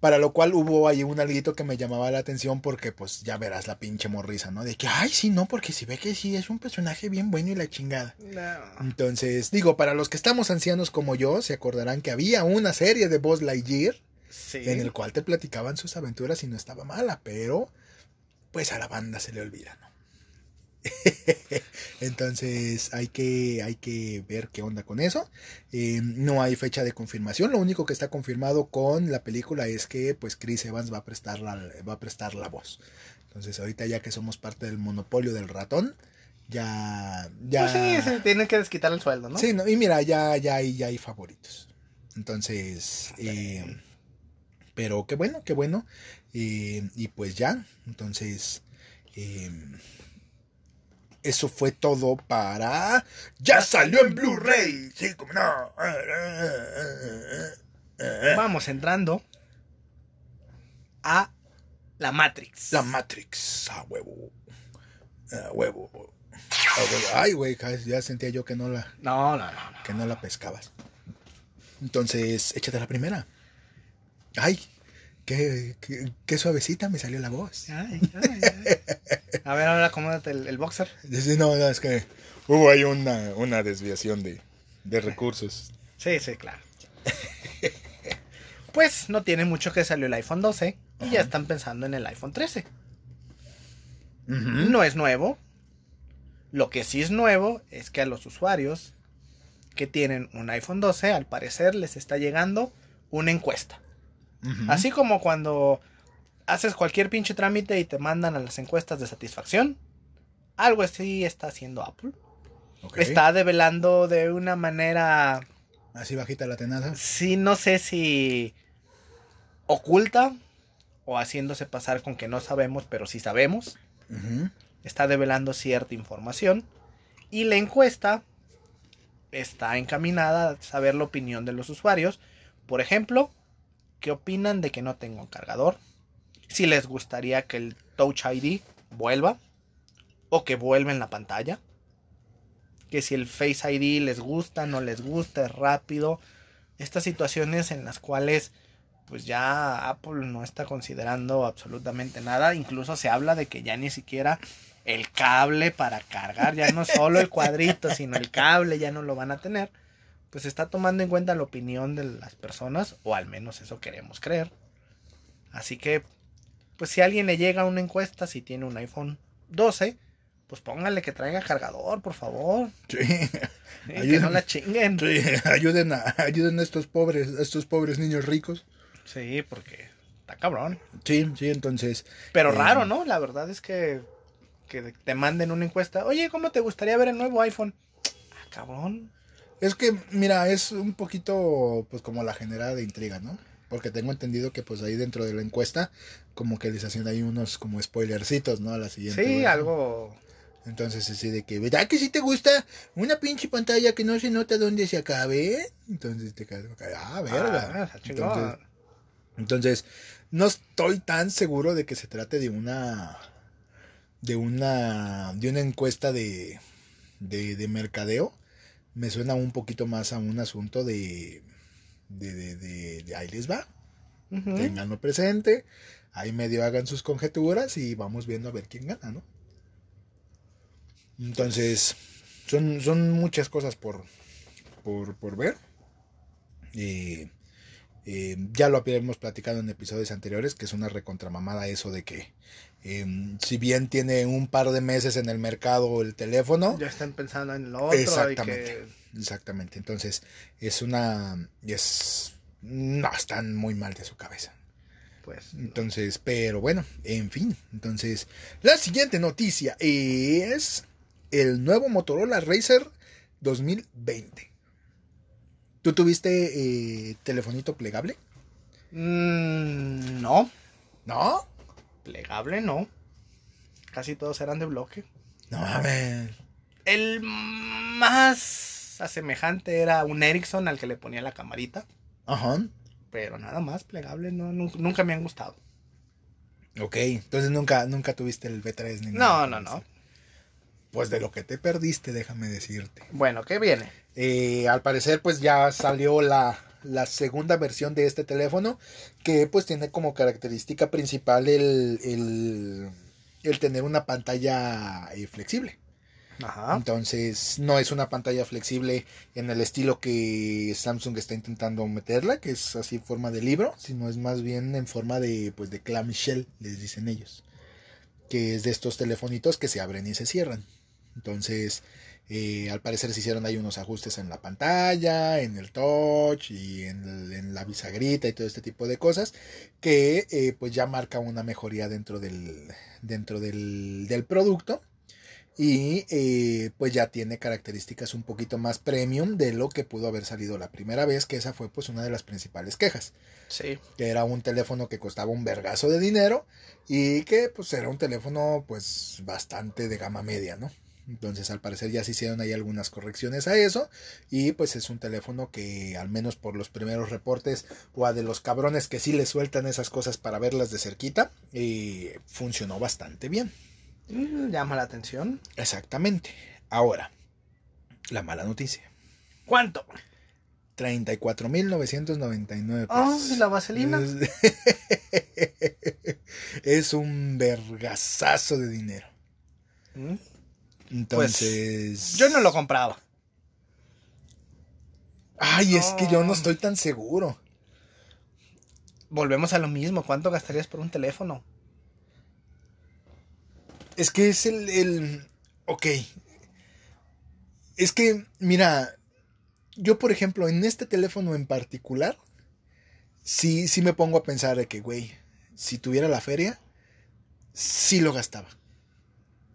para lo cual hubo ahí un alguito que me llamaba la atención porque pues ya verás la pinche morrisa, ¿no? De que, ay, sí, no, porque si ve que sí es un personaje bien bueno y la chingada. Entonces, digo, para los que estamos ancianos como yo, se acordarán que había una serie de Buzz Lightyear en el cual te platicaban sus aventuras y no estaba mala, pero pues a la banda se le olvida, ¿no? Entonces hay que, hay que ver qué onda con eso. Eh, no hay fecha de confirmación. Lo único que está confirmado con la película es que pues Chris Evans va a prestar la, va a prestar la voz. Entonces ahorita ya que somos parte del monopolio del ratón, ya, ya. Pues sí, tienen que desquitar el sueldo, ¿no? Sí, y mira, ya, ya hay, ya hay favoritos. Entonces, eh, pero qué bueno, qué bueno. Eh, y pues ya, entonces, eh, eso fue todo para... Ya salió en Blu-ray. Sí, como no. Vamos entrando a la Matrix. La Matrix, a huevo. A huevo. Ay, güey, ya sentía yo que no la... No, no, no, no. Que no la pescabas. Entonces, échate la primera. Ay, Qué, qué, suavecita me salió la voz. Ay, ay, A ver, ahora acomódate el, el, boxer. No, no, es que hubo ahí una, una desviación de, de recursos. Sí, sí, claro. pues no tiene mucho que salió el iPhone 12 y ya están pensando en el iPhone 13. No es nuevo. Lo que sí es nuevo es que a los usuarios que tienen un iPhone 12, al parecer les está llegando una encuesta. Así como cuando haces cualquier pinche trámite y te mandan a las encuestas de satisfacción. Algo así está haciendo Apple. Está develando de una manera... Así bajita la tenaza. Sí, no sé si oculta o haciéndose pasar con que no sabemos, pero sí sabemos. Está develando cierta información. Y la encuesta está encaminada a saber la opinión de los usuarios. Por ejemplo, ¿Qué opinan de que no tengo cargador? Si les gustaría que el Touch ID vuelva o que vuelva en la pantalla. Que si el Face ID les gusta, no les gusta, es rápido. Estas situaciones en las cuales pues ya Apple no está considerando absolutamente nada. Incluso se habla de que ya ni siquiera el cable para cargar, ya no solo el cuadrito, sino el cable ya no lo van a tener pues está tomando en cuenta la opinión de las personas, o al menos eso queremos creer. Así que, pues si a alguien le llega una encuesta, si tiene un iPhone 12, pues póngale que traiga cargador, por favor. Sí. que no la chinguen. Sí. Ayuden a, ayuden a estos pobres, a estos pobres niños ricos. Sí, porque está cabrón. Sí, sí, entonces. Pero eh, raro, ¿no? La verdad es que, que te manden una encuesta. Oye, ¿cómo te gustaría ver el nuevo iPhone? Ah, cabrón. Es que, mira, es un poquito, pues, como la generada de intriga, ¿no? Porque tengo entendido que, pues, ahí dentro de la encuesta, como que les hacen ahí unos, como, spoilercitos, ¿no? A la siguiente. Sí, algo... Entonces, así de que, ¿verdad que si te gusta una pinche pantalla que no se nota dónde se acabe? Entonces te quedas, ah, verga. Ah, entonces, entonces, no estoy tan seguro de que se trate de una, de una, de una encuesta de, de, de mercadeo me suena un poquito más a un asunto de, de, de, ahí les va, tenganlo presente, ahí medio hagan sus conjeturas y vamos viendo a ver quién gana, ¿no? Entonces, son, son muchas cosas por, por, por ver. Eh, ya lo habíamos platicado en episodios anteriores, que es una recontramamada eso de que em, si bien tiene un par de meses en el mercado el teléfono, ya están pensando en lo otro. Exactamente, exactamente. Entonces es una, es, no están muy mal de su cabeza. Pues. Entonces, pero bueno, en fin. Entonces, la siguiente noticia es el nuevo Motorola Racer 2020. ¿Tú tuviste eh, telefonito plegable? Mm, no, No. Plegable no. Casi todos eran de bloque. No mames. El más asemejante era un Ericsson al que le ponía la camarita. Ajá. Pero nada más plegable, no, nu- nunca, me han gustado. Ok, entonces nunca, nunca tuviste el B3 ni No, no, no. Pues de lo que te perdiste, déjame decirte. Bueno, ¿qué viene? Eh, al parecer, pues ya salió la, la segunda versión de este teléfono, que pues tiene como característica principal el, el, el tener una pantalla eh, flexible. Ajá. Entonces, no es una pantalla flexible en el estilo que Samsung está intentando meterla, que es así en forma de libro, sino es más bien en forma de, pues, de clamshell, les dicen ellos. Que es de estos telefonitos que se abren y se cierran. Entonces, eh, al parecer se hicieron ahí unos ajustes en la pantalla, en el touch y en, el- en la bisagrita y todo este tipo de cosas que eh, pues ya marca una mejoría dentro del, dentro del, del producto y eh, pues ya tiene características un poquito más premium de lo que pudo haber salido la primera vez, que esa fue pues una de las principales quejas, Sí. que era un teléfono que costaba un vergazo de dinero y que pues era un teléfono pues bastante de gama media, ¿no? Entonces al parecer ya se hicieron ahí algunas correcciones a eso y pues es un teléfono que al menos por los primeros reportes o a de los cabrones que sí le sueltan esas cosas para verlas de cerquita, eh, funcionó bastante bien. Mm, llama la atención. Exactamente. Ahora, la mala noticia. ¿Cuánto? 34.999 Ah, pesos. ¿y la vaselina? Es, es un vergazazo de dinero. Mm, Entonces. Yo no lo compraba. Ay, es que yo no No. estoy tan seguro. Volvemos a lo mismo. ¿Cuánto gastarías por un teléfono? Es que es el, el. Ok. Es que, mira. Yo, por ejemplo, en este teléfono en particular. Sí, sí me pongo a pensar de que, güey. Si tuviera la feria. Sí lo gastaba.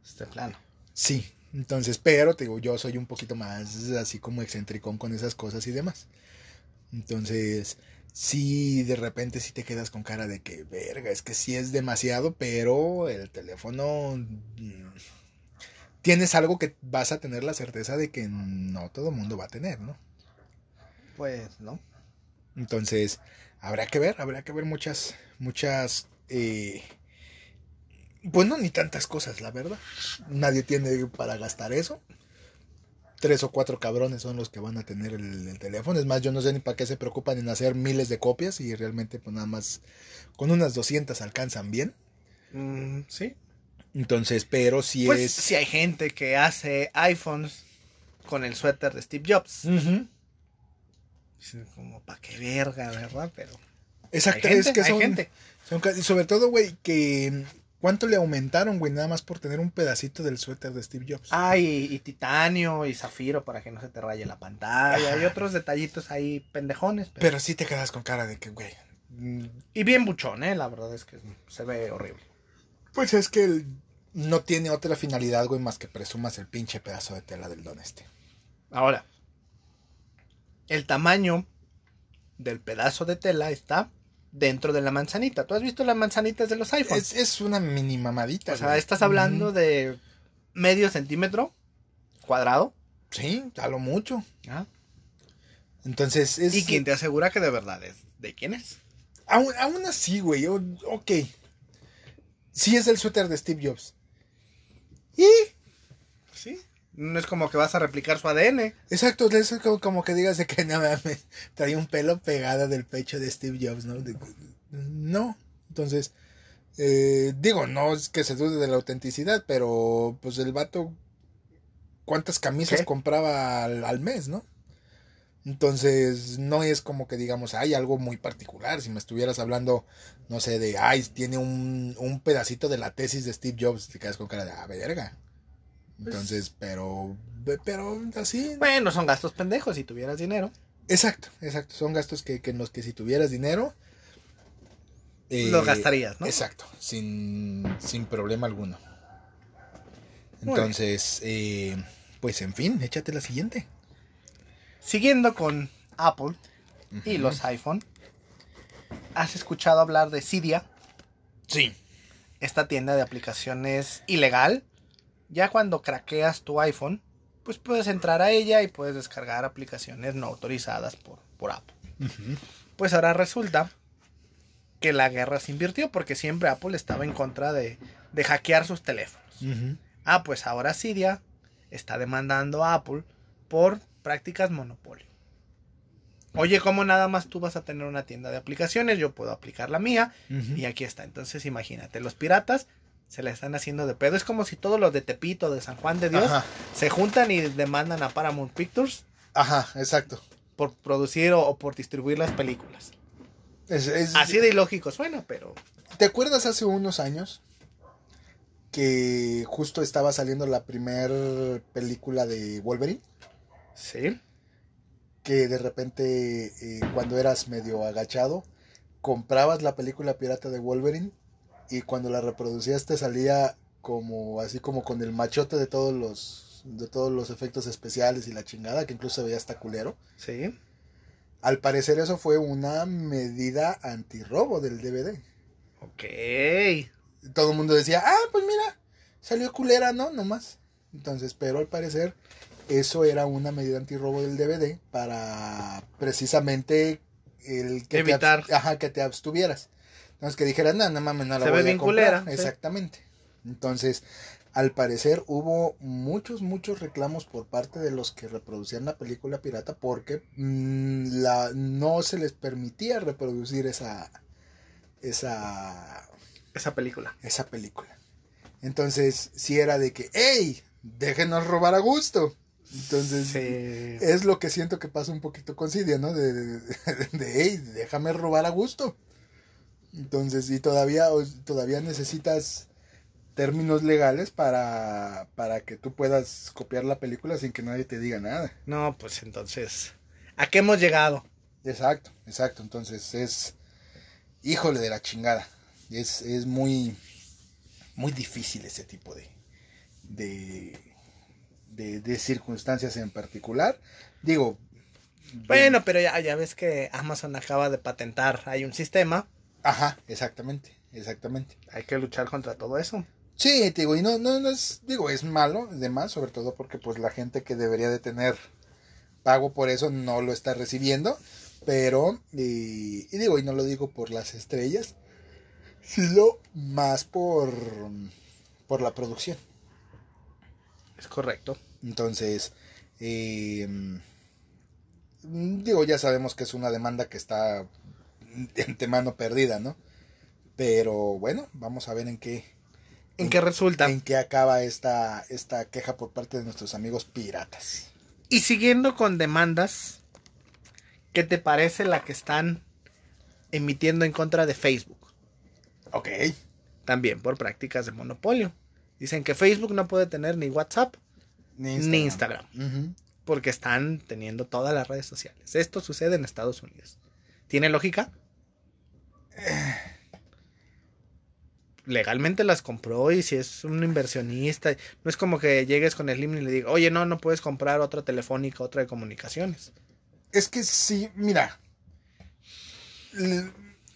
Este plano. Sí. Entonces, pero te digo, yo soy un poquito más así como excentricón con esas cosas y demás. Entonces, sí, de repente sí te quedas con cara de que, verga, es que sí es demasiado, pero el teléfono... mm, Tienes algo que vas a tener la certeza de que no todo el mundo va a tener, ¿no? Pues, ¿no? Entonces, habrá que ver, habrá que ver muchas, muchas... eh, pues no, ni tantas cosas, la verdad. Nadie tiene para gastar eso. Tres o cuatro cabrones son los que van a tener el, el teléfono. Es más, yo no sé ni para qué se preocupan en hacer miles de copias y realmente pues nada más con unas 200 alcanzan bien. Mm, sí. Entonces, pero si Pues es... si hay gente que hace iPhones con el suéter de Steve Jobs. Dicen Como, pa' qué verga, ¿verdad? Pero Exacto, hay gente, es que hay gente. son sobre todo, güey, que ¿cuánto le aumentaron, güey? Nada más por tener un pedacito del suéter de Steve Jobs. Ah, y, y titanio y zafiro para que no se te raye la pantalla. Ajá. Y otros detallitos ahí pendejones. Pero... Pero sí te quedas con cara de que, güey. mm, Y bien buchón, ¿eh? La verdad es que se ve horrible. Pues es que el- no tiene otra finalidad, güey, más que presumas el pinche pedazo de tela del don este. Ahora, el tamaño del pedazo de tela está dentro de la manzanita. ¿Tú has visto las manzanitas de los iPhones? Es, es una mini mamadita. o sea, güey. estás hablando de medio centímetro cuadrado. Sí, a lo mucho. ¿ah? Entonces, es. ¿Y quién te asegura que de verdad es? ¿De quién es? Aún, aún así, güey, ok. Sí es el suéter de Steve Jobs. Y. No es como que vas a replicar su ADN. Exacto, es como, como que digas de que no mames, trae un pelo pegado del pecho de Steve Jobs, ¿no? De- no. Entonces, eh, digo, no es que se dude de la autenticidad, pero pues el vato, ¿cuántas camisas ¿Qué? compraba al, al mes, no? Entonces, no es como que digamos, hay algo muy particular. Si me estuvieras hablando, no sé, de, ay, tiene un, un pedacito de la tesis de Steve Jobs, te quedas con cara de, ah, verga. Entonces, pero, pero así. Bueno, son gastos pendejos si tuvieras dinero. Exacto, exacto. Son gastos que, que en los que si tuvieras dinero. eh, Lo gastarías, ¿no? Exacto, sin, sin problema alguno. Entonces, eh, pues en fin, échate la siguiente. Siguiendo con Apple y los iPhone, ¿has escuchado hablar de Cydia? Sí. esta tienda de aplicaciones ilegal. Ya cuando craqueas tu iPhone, pues puedes entrar a ella y puedes descargar aplicaciones no autorizadas por, por Apple. Pues ahora resulta que la guerra se invirtió porque siempre Apple estaba en contra de, de hackear sus teléfonos. Ah, pues ahora Cydia está demandando a Apple por prácticas monopolio. Oye, ¿cómo nada más tú vas a tener una tienda de aplicaciones? Yo puedo aplicar la mía y aquí está. Entonces imagínate, los piratas se la están haciendo de pedo. Es como si todos los de Tepito, de San Juan de Dios, Ajá. se juntan y demandan a Paramount Pictures Ajá, exacto. por producir o, o por distribuir las películas. Es- es- Así de ilógico suena, pero... ¿Te acuerdas hace unos años que justo estaba saliendo la primer película de Wolverine? Sí. Que de repente, eh, cuando eras medio agachado, comprabas la película pirata de Wolverine y cuando la reproducías te salía como así como con el machote de todos los de todos los efectos especiales y la chingada que incluso se veía hasta culero. Sí. Al parecer eso fue una medida antirrobo del DVD. Ok. todo el mundo decía, ah, pues mira, salió culera, ¿no? Nomás. Entonces, pero al parecer eso era una medida antirrobo del DVD para precisamente el que Evitar. Te, ajá, que te abstuvieras. Entonces que dijeras, no, no mames, no la Se voy ve a bien comprar". culera, sí. Exactamente. Entonces, al parecer hubo muchos, muchos reclamos por parte de los que reproducían la película pirata porque mm, la, no se les permitía reproducir esa, esa Esa película. esa película. Entonces, si era de que, hey, déjenos robar a gusto. Entonces, Sí. es lo que siento que pasa un poquito con Cydia, ¿no? De, de, de, hey, déjame robar a gusto. Entonces, y todavía, todavía necesitas términos legales para, para que tú puedas copiar la película sin que nadie te diga nada. No, pues entonces... ¿A qué hemos llegado? Exacto, exacto. Entonces es, híjole de la chingada. Es, es muy, muy difícil ese tipo de, de, de, de circunstancias en particular. Digo, Bueno, pero ya, ya ves que Amazon acaba de patentar. Hay un sistema. Ajá, exactamente, exactamente. Hay que luchar contra todo eso. Sí, te digo, y no, no, no es, digo, es malo, además, sobre todo porque pues la gente que debería de tener pago por eso no lo está recibiendo, pero, y, y digo, y no lo digo por las estrellas, sino más por, por la producción. Es correcto. Entonces, eh, digo, ya sabemos que es una demanda que está de antemano perdida, ¿no? Pero bueno, vamos a ver en qué, ¿En qué resulta? en qué acaba esta, esta queja por parte de nuestros amigos piratas. Y siguiendo con demandas, ¿qué te parece la que están emitiendo en contra de Facebook? Ok. También por prácticas de monopolio. Dicen que Facebook no puede tener ni WhatsApp Ni ni Instagram, porque están teniendo todas las redes sociales. Esto sucede en Estados Unidos. ¿Tiene lógica? Legalmente las compró y si es un inversionista, no es como que llegues con el Slim y le digas, oye, no, no puedes comprar otra telefónica, otra de comunicaciones. Es que sí, mira.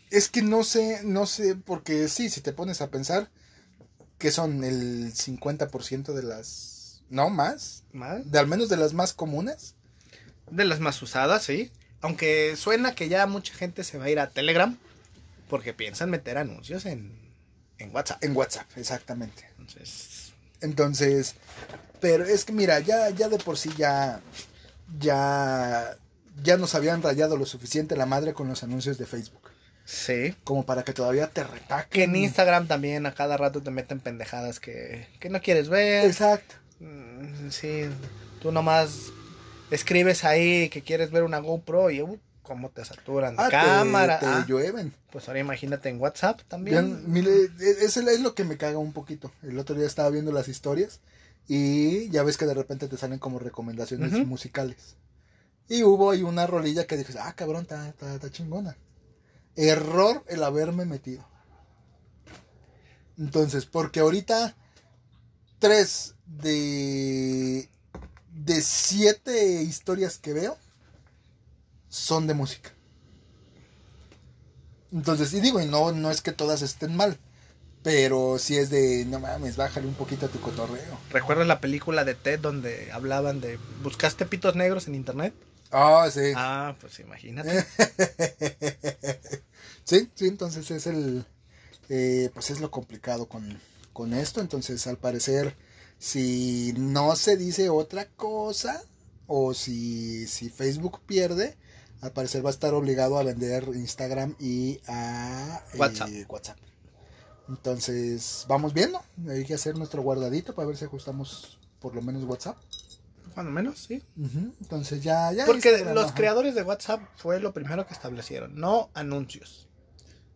Es que no sé, no sé, porque sí, si te pones a pensar que son el 50% de las, no más, ¿Más? de al menos de las más comunes. De las más usadas, sí. Aunque suena que ya mucha gente se va a ir a Telegram porque piensan meter anuncios en, en WhatsApp. En WhatsApp, exactamente. Entonces, Entonces, pero es que mira, ya, ya de por sí ya, ya, ya nos habían rayado lo suficiente la madre con los anuncios de Facebook. sí. Como para que todavía te retaquen. Que en Instagram también a cada rato te meten pendejadas que, que no quieres ver. Exacto. Mm, Sí, tú nomás escribes ahí que quieres ver una GoPro y uh, cómo te saturan de Ah, te- cámara. Te, Ah, llueven. pues ahora imagínate en WhatsApp Ya, también. mire, e- eso es lo que me caga un poquito. El otro día estaba viendo las historias y ya ves que de repente te salen como recomendaciones musicales. Y hubo ahí una rolilla que dije, ah, cabrón, está chingona. Error el haberme metido. Entonces, porque ahorita tres de, de siete historias que veo son de música. Entonces, y digo, y no, no es que todas estén mal, pero si es de, no mames, bájale un poquito a tu cotorreo. ¿Recuerdas la película de Ted donde hablaban de, ¿buscaste pitos negros en internet? Ah, sí. Ah, pues imagínate. sí, sí, entonces es el, eh, pues es lo complicado con, con esto. Entonces, al parecer, si no se dice otra cosa o si, si Facebook pierde, al parecer va a estar obligado a vender Instagram y a eh, WhatsApp. WhatsApp. Entonces, vamos viendo. Hay que hacer nuestro guardadito para ver si ajustamos por lo menos WhatsApp. Cuando menos, sí. Entonces ya, ya. Porque Instagram, los ajá. creadores de WhatsApp fue lo primero que establecieron, no anuncios.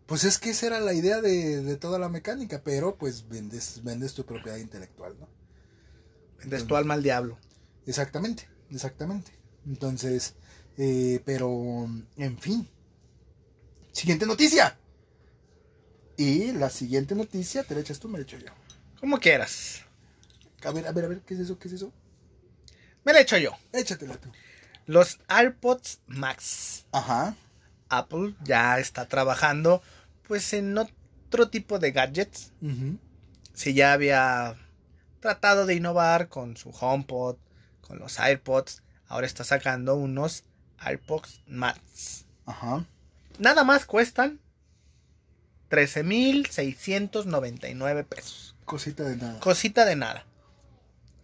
Pues es que esa era la idea de, de toda la mecánica, pero pues vendes, vendes tu propiedad intelectual, ¿no? Vendes tu alma al diablo. Exactamente, exactamente. Entonces, eh, pero, en fin. Siguiente noticia. Y la siguiente noticia, ¿te la echas tú me la echo yo? Como quieras. A ver, a ver, a ver, ¿qué es eso? ¿Qué es eso? Me la echo yo. Échatela tú. Los AirPods Max. Ajá. Apple ya está trabajando pues en otro tipo de gadgets. Si ya había tratado de innovar con su HomePod, con los AirPods, ahora está sacando unos AirPods Max. Ajá. Nada más cuestan 13.699 pesos. Cosita de nada. Cosita de nada.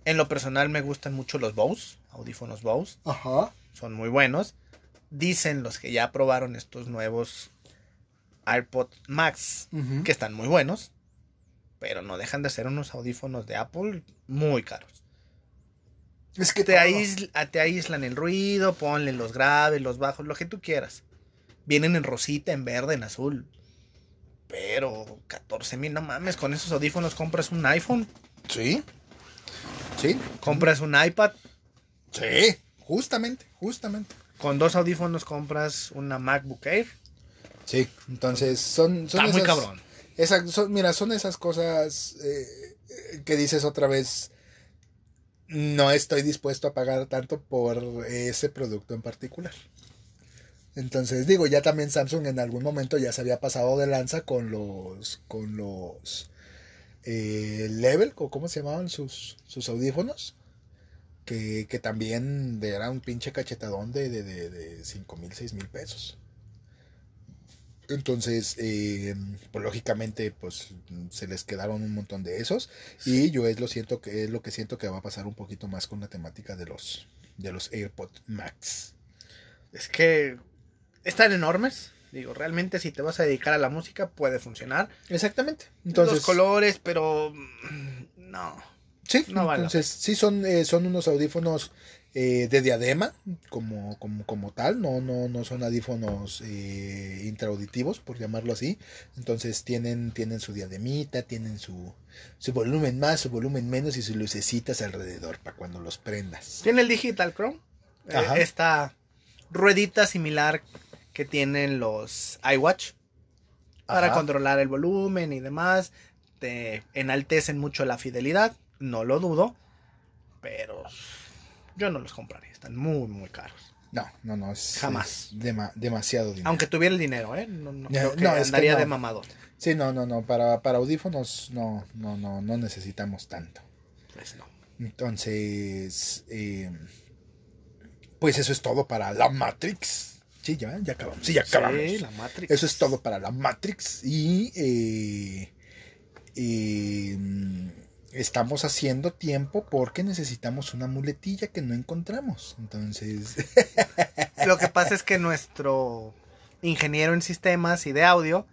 En lo personal me gustan mucho los Bose, audífonos Bose. Ajá. Son muy buenos. Dicen los que ya probaron estos nuevos AirPods Max que están muy buenos. Pero no dejan de ser unos audífonos de Apple muy caros. Es que Te, te aíslan el ruido, ponle los graves, los bajos, lo que tú quieras. Vienen en rosita, en verde, en azul. Pero 14 mil, no mames, con esos audífonos compras un iPhone, Sí. Sí. compras un iPad, Sí. Justamente, justamente. con dos audífonos compras una MacBook Air. Sí. Entonces, son, son Está muy esas- cabrón. Esa- son- mira, son esas cosas eh, que dices otra vez, no estoy dispuesto a pagar tanto por ese producto en particular. Entonces digo, ya también Samsung en algún momento ya se había pasado de lanza con los, con los eh, Level, o cómo se llamaban sus, sus audífonos, que, que también era un pinche cachetadón de, de, de, de 5 mil, 6 mil pesos. Entonces, eh, pues lógicamente, pues se les quedaron un montón de esos. Y yo es lo siento que es lo que siento que va a pasar un poquito más con la temática de los de los AirPods Max. Es que están enormes. Digo, realmente si te vas a dedicar a la música puede funcionar. Exactamente. Entonces, Los colores, pero mm, no. sí, no vale entonces sí son eh, son unos audífonos eh, de diadema como, como, como tal, no, no, no son audífonos eh, intraauditivos, por llamarlo así. Entonces tienen, tienen su diademita, tienen su, su volumen más, su volumen menos y sus lucecitas alrededor para cuando los prendas. Tiene el Digital Chrome. eh, esta ruedita similar que tienen los iWatch para Ajá. controlar el volumen y demás. Te enaltecen mucho la fidelidad, no lo dudo, yo no los compraría, están muy, muy caros. No, no, no, es, Jamás. es dema- demasiado dinero. Aunque tuviera el dinero, ¿eh? No, no, creo que no, es que andaría no. de mamador. Sí, no, no, no, para, para audífonos no, no, no, no necesitamos tanto. Pues no. Entonces, eh, pues eso es todo para la Matrix. Sí, ya, ya acabamos. Sí, ya acabamos. Sí, la Matrix. Eso es todo para la Matrix. Y eh, eh, estamos haciendo tiempo porque necesitamos una muletilla que no encontramos. Entonces, Lo que pasa es que nuestro ingeniero en sistemas y de audio,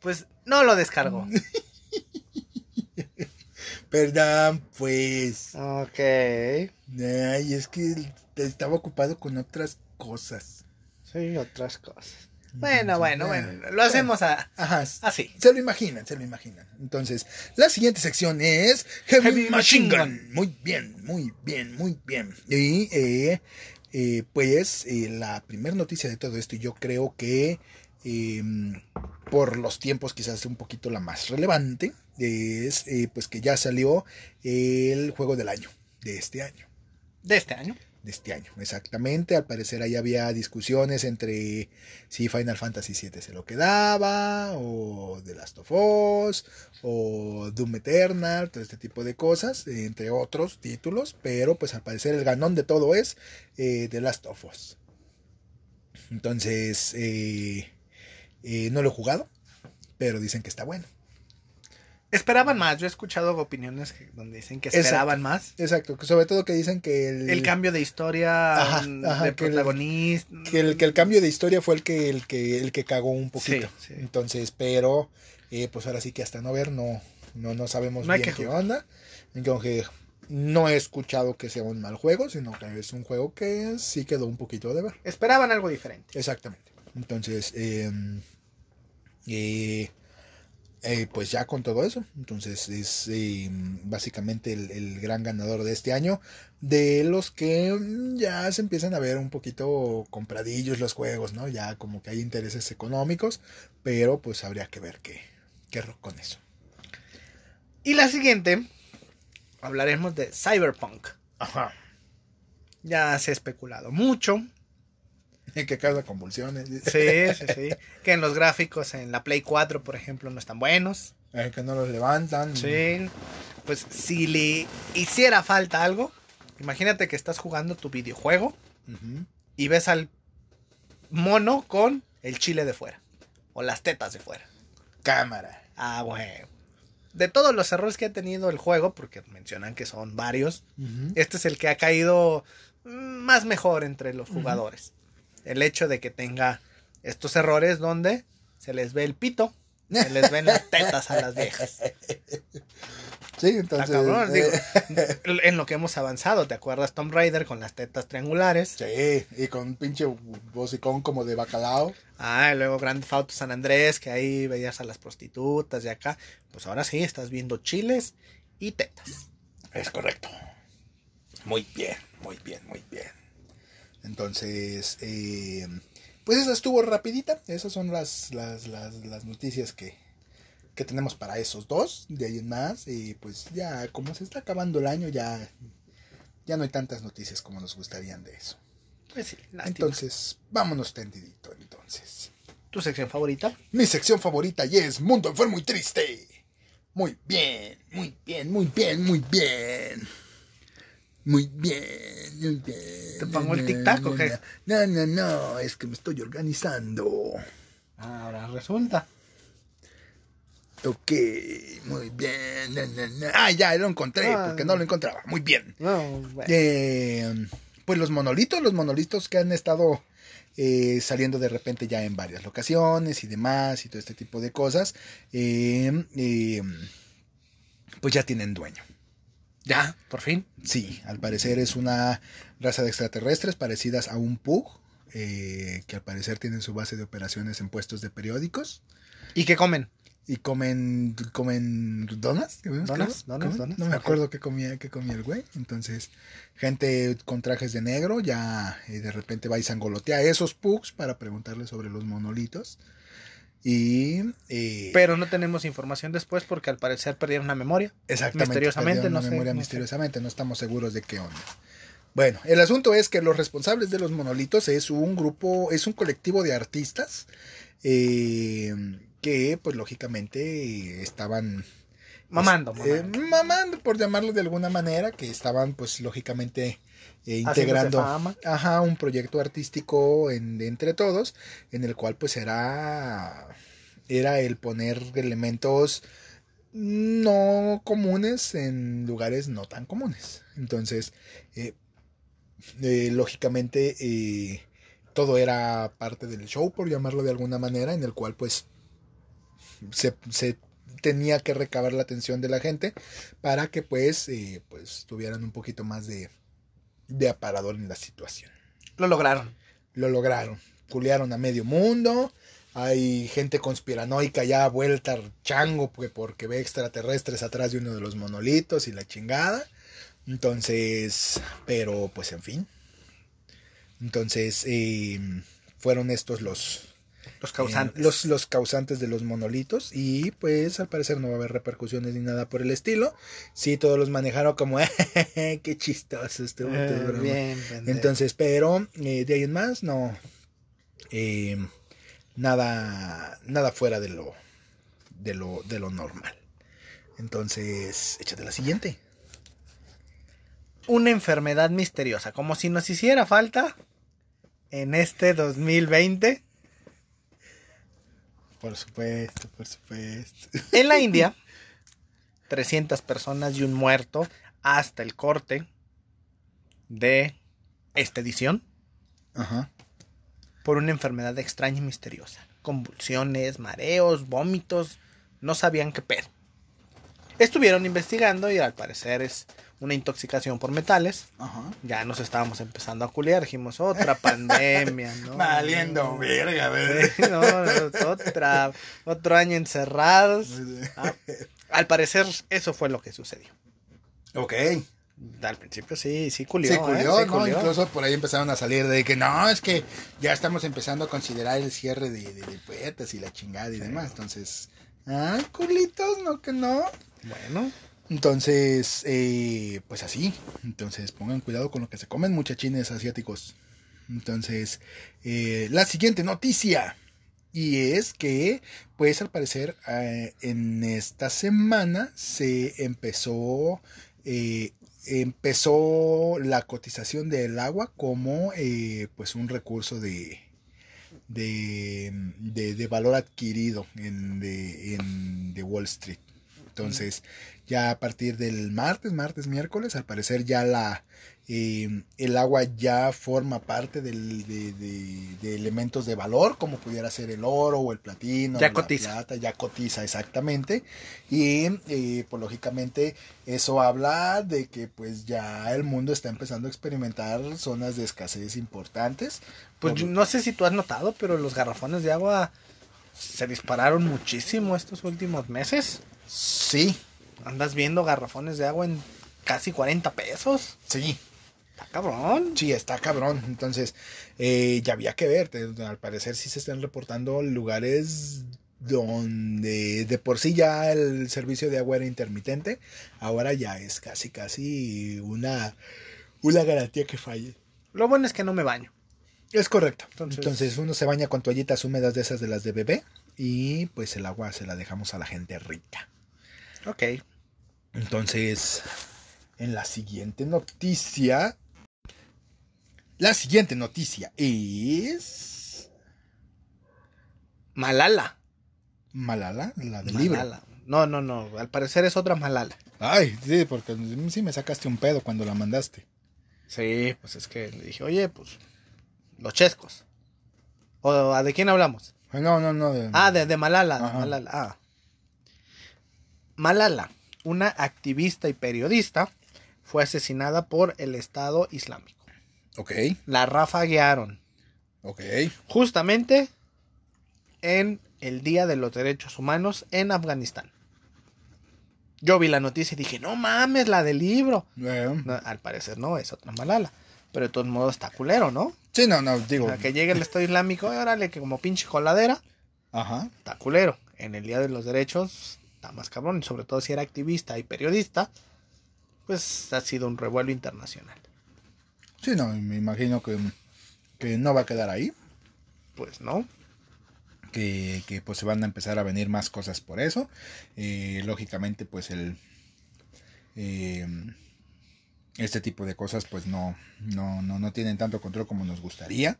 pues no lo descargó. perdón, pues. Ok. Ay, es que estaba ocupado con otras cosas. Sí, otras cosas. Bueno, bueno, Bueno. Lo hacemos a- Ajá. así. Se lo imaginan, se lo imaginan. Entonces, la siguiente sección es Heavy, Heavy Machine Gun. Muy bien, muy bien, muy bien. Y eh, eh, pues eh, la primera noticia de todo esto, yo creo que eh, por los tiempos quizás un poquito la más relevante, es eh, pues que ya salió el juego del año, de este año. De este año. De este año, exactamente. Al parecer ahí había discusiones entre si Final Fantasy VII se lo quedaba, o The Last of Us, o Doom Eternal, todo este tipo de cosas, entre otros títulos. Pero pues al parecer el ganón de todo es eh, The Last of Us. Entonces, eh, eh, no lo he jugado, pero dicen que está bueno. Esperaban más, yo he escuchado opiniones que- donde dicen que esperaban más. Exacto, sobre todo que dicen que el, El cambio de historia Ajá, mm, ajá, de que el- protagonista. que el, que el cambio de historia fue el que el que el que cagó un poquito. Sí, sí. Entonces, pero eh, pues ahora sí que hasta no ver no no no sabemos No bien que qué onda. Entonces, no he escuchado que sea un mal juego, sino que es un juego que sí quedó un poquito de ver. Esperaban algo diferente. Exactamente. Entonces, eh, eh, eh, pues ya con todo eso, entonces es eh, básicamente el, el gran ganador de este año, de los que mm, ya se empiezan a ver un poquito compradillos los juegos, ¿no? Ya como que hay intereses económicos, pero pues habría que ver qué, qué rock con eso. Y la siguiente, hablaremos de Cyberpunk. Ajá. Ya se ha especulado mucho. Que causa convulsiones, Sí, sí, sí. Que en los gráficos en la Play 4, por ejemplo, no están buenos. eh, que no los levantan. Sí. Pues si le hiciera falta algo, imagínate que estás jugando tu videojuego y ves al mono con el chile de fuera. O las tetas de fuera. Cámara. Ah, bueno. De todos los errores que ha tenido el juego, porque mencionan que son varios, este es el que ha caído mm, más mejor entre los jugadores. El hecho de que tenga estos errores donde se les ve el pito, se les ven las tetas a las viejas. Sí, entonces. cabrón, eh, digo, en lo que hemos avanzado, ¿te acuerdas Tomb Raider con las tetas triangulares? Sí, y con un pinche bocicón como de bacalao. Ah, y luego Grand Theft San Andrés, que ahí veías a las prostitutas y acá. Pues ahora sí, estás viendo chiles y tetas. Es correcto. Muy bien, muy bien, muy bien. Entonces, eh, pues esa estuvo rapidita. Esas son las, las, las, las noticias que, que tenemos para esos dos. De ahí en más. Y pues ya, como se está acabando el año, ya, ya no hay tantas noticias como nos gustarían de eso. Pues sí. Entonces, vámonos tendidito entonces. ¿Tu sección favorita? Mi sección favorita y es Mundo Enfermo y Triste. Muy bien, muy bien, muy bien, muy bien. Muy bien, muy bien. ¿Te pongo el tic-tac o qué? No, no, no, es que me estoy organizando. Ahora resulta. Ok, muy bien. na, na, na. Ah, ya lo encontré, Ah. porque no lo encontraba. Muy bien. No, bueno. Eh, pues los monolitos, los monolitos que han estado eh, saliendo de repente ya en varias locaciones y demás y todo este tipo de cosas, eh, eh, pues ya tienen dueño. Ya, por fin. Sí, al parecer es una raza de extraterrestres parecidas a un Pug, eh, que al parecer tienen su base de operaciones en puestos de periódicos. ¿Y qué comen? Y comen, comen donas. ¿Donas? Donas, donas, ¿Comen? donas, No me acuerdo qué comía, qué comía el güey. Entonces, gente con trajes de negro ya eh, de repente va y sangolotea a esos pugs para preguntarle sobre los monolitos. Y... eh, Pero no tenemos información después porque al parecer perdieron la memoria. Exactamente. Misteriosamente, memoria no sé. misteriosamente, no estamos seguros de qué onda. Bueno, el asunto es que los responsables de los monolitos es un grupo, es un colectivo de artistas eh, que, pues lógicamente, estaban Mamando, eh, mamando. mamando, por llamarlo de alguna manera, que estaban, pues lógicamente, eh, integrando ajá, un proyecto artístico en- de entre todos, en el cual pues era, era el poner elementos no comunes en lugares no tan comunes. Entonces, eh, eh, lógicamente, eh, todo era parte del show, por llamarlo de alguna manera, en el cual pues se, se tenía que recabar la atención de la gente para que pues, eh, pues tuvieran un poquito más de, de aparador en la situación. Lo lograron. Lo lograron. Culearon a medio mundo. Hay gente conspiranoica ya vuelta chango pues, porque ve extraterrestres atrás de uno de los monolitos y la chingada. Entonces, pero pues en fin. Entonces, eh, fueron estos los, Los causantes. eh, los, los causantes de los monolitos. Y pues al parecer no va a haber repercusiones ni nada por el estilo. Sí, todos los manejaron como, qué chistoso estuvo tu Eh, broma". bien, pendejo. Entonces, pero eh, de ahí en más, no. eh, nada, nada fuera de lo, de lo, de lo normal. Entonces, échate la siguiente. Una enfermedad misteriosa, como si nos hiciera falta en este 2020. Por supuesto, por supuesto. En la India, 300 personas y un muerto hasta el corte de esta edición Ajá. por una enfermedad extraña y misteriosa. Convulsiones, mareos, vómitos, no sabían qué pedo. Estuvieron investigando y al parecer es una intoxicación por metales. Ajá. Ya nos estábamos empezando a culiar, dijimos otra pandemia, ¿no? Valiendo verga, ¿verdad? Sí, no, no, otra, otro año encerrados. Ah, al parecer eso fue lo que sucedió. Ok. Al principio sí, sí culió. Se ¿eh? culió, Sí ¿no? culió. Incluso por ahí empezaron a salir de que no, es que ya estamos empezando a considerar el cierre de, de, de puertas y la chingada y demás. Entonces, ay, culitos, no que no. Bueno, Entonces, eh, pues así. Entonces, pongan cuidado con lo que se comen, muchachines asiáticos. Entonces, eh, la siguiente noticia. Y es que, pues al parecer, eh, en esta semana se empezó, eh, empezó la cotización del agua como, pues, un recurso de, de, de, de valor adquirido en, de, en de Wall Street. Entonces, ya a partir del martes, martes, miércoles, al parecer ya la eh, el agua ya forma parte del, de, de- de elementos de valor, como pudiera ser el oro o el platino, Ya la cotiza. plata, ya cotiza exactamente. Y eh, pues lógicamente eso habla de que pues ya el mundo está empezando a experimentar zonas de escasez importantes. pues no sé si tú has notado, pero los garrafones de agua se dispararon muchísimo estos últimos meses. Sí, Andas viendo garrafones de agua en casi 40 pesos. sí, Está cabrón. Sí, está cabrón. Entonces, eh, ya había que ver. Al parecer sí se están reportando lugares donde de por sí ya el servicio de agua era intermitente. Ahora ya es casi, casi una, una garantía que falle. Lo bueno es que no me baño. Es correcto. Entonces- Entonces, uno se baña con toallitas húmedas de esas de las de bebé y pues el agua se la dejamos a la gente rica. Ok. Entonces, en la siguiente noticia, la siguiente noticia es Malala. Malala, la del libro. Malala. No, no, no. Al parecer es otra Malala. Ay, sí, porque sí me sacaste un pedo cuando la mandaste. Sí, pues es que le dije, oye, pues los chescos. ¿O a de quién hablamos? No, no, no. de- Ah, de, de Malala. de. Malala. Ah. Malala, una activista y periodista, fue asesinada por el Estado Islámico. Ok, La rafaguearon ok. justamente en el Día de los Derechos Humanos en Afganistán. Yo vi la noticia y dije, no mames, la del libro. No, al parecer no, es otra Malala. Pero de todos modos está culero, ¿no? sí, no, no, digo. O sea, que llegue el Estado Islámico, órale, que como pinche coladera, Ajá. está culero. En el Día de los Derechos está más cabrón. Y sobre todo si era activista y periodista, pues ha sido un revuelo internacional. Sí, no, me imagino que, que no va a quedar ahí. Pues no. que, que, pues se van a empezar a venir más cosas por eso. Eh, lógicamente, pues el eh, este tipo de cosas, pues no, no, no, no tienen tanto control como nos gustaría.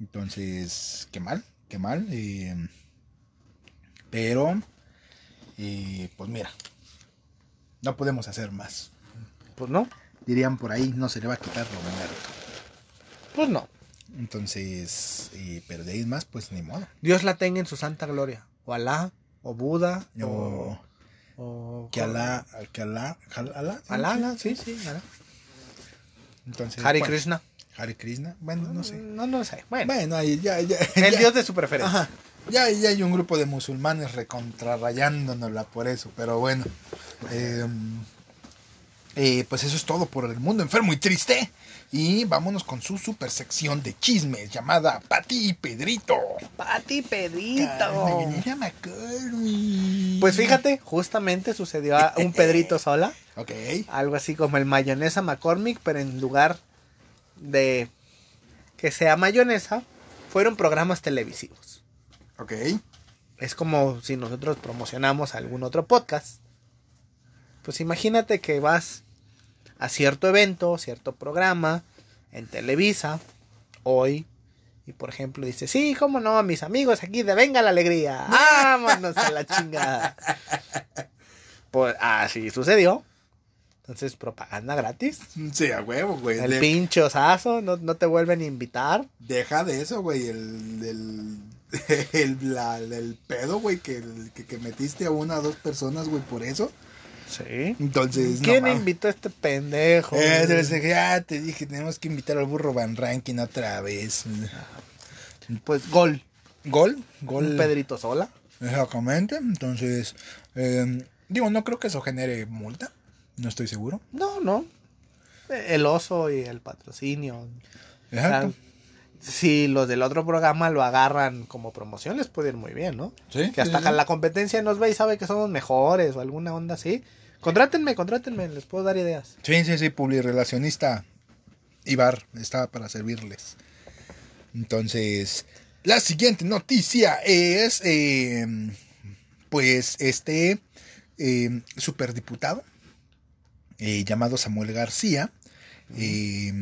Entonces, qué mal, qué mal. eh, pero, eh, pues mira, no podemos hacer más. Pues no. Dirían por ahí, no se le va a quitar lo muerto. Pues no. Entonces, eh, pero de ahí en más, pues ni modo. Dios la tenga en su santa gloria. O Alá, o Buda. O- o Que Alá, que Alá, Alá, ¿sí? Alá, sí, sí, Alá. Entonces, Hare bueno, Krishna. Hare Krishna, bueno, no sé. No, no sé. Bueno, Bueno, ahí ya, ya. el ya- Dios de su preferencia. Ajá. Ya, ya hay un grupo de musulmanes recontrarrayándonosla por eso, pero bueno. eh, eh, pues eso es todo por el mundo enfermo y triste. Y vámonos con su super sección de chismes llamada Pati y Pedrito. Pati Carne, Pedrito. Pues fíjate, justamente sucedió a un Pedrito sola. Ok, Algo así como el mayonesa McCormick, pero en lugar de que sea mayonesa, fueron programas televisivos. ok. Es como si nosotros promocionamos algún otro podcast. Pues imagínate que vas a cierto evento, cierto programa en Televisa, hoy, y por ejemplo dices, sí, cómo no, mis amigos aquí de Venga la Alegría, vámonos a la chingada. Pues así sucedió. Entonces, propaganda gratis. Sí, a huevo, güey. El De- pinche osazo, no, no te vuelven a invitar. Deja de eso, güey. El, el, el, la- el pedo, güey, que, que, que metiste a una o dos personas, güey, por eso. Sí. Entonces, ¿Quién no invitó a este pendejo? Eh, les dije, ah, te dije, tenemos que invitar al burro Van Rankin otra vez. Pues gol. Gol, gol. Un Pedrito sola. Exactamente. Entonces, eh, digo, no creo que eso genere multa. No estoy seguro. No, no. El oso y el patrocinio. Exacto. Si los del otro programa lo agarran como promoción, les puede ir muy bien, ¿no? Sí, Que hasta sí, sí. la competencia nos ve y sabe que somos mejores o alguna onda así. Contrátenme, contrátenme, les puedo dar ideas. Sí, sí, sí, publirelacionista Ibar está para servirles. Entonces, la siguiente noticia es, eh, pues, este eh, superdiputado eh, llamado Samuel García. Eh,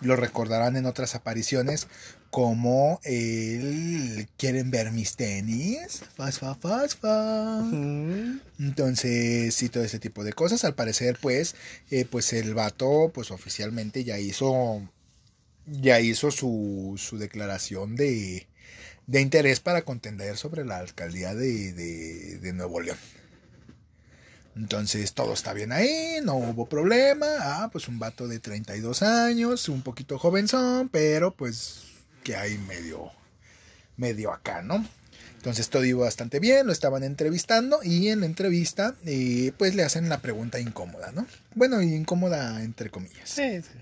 lo recordarán en otras apariciones como el quieren ver mis tenis, fas, fa, fas, fa. Mm. Entonces, sí, todo ese tipo de cosas. Al parecer, pues, eh, pues el vato, pues oficialmente ya hizo, ya hizo su, su declaración de, de interés para contender sobre la alcaldía de, de, de Nuevo León. Entonces, todo está bien ahí, no hubo problema. Ah, pues un vato de 32 años, un poquito jovenzón, pero pues que hay medio, medio acá, ¿no? Entonces todo iba bastante bien, lo estaban entrevistando y en la entrevista eh, pues le hacen la pregunta incómoda, ¿no? Bueno, incómoda entre comillas. Sí, sí.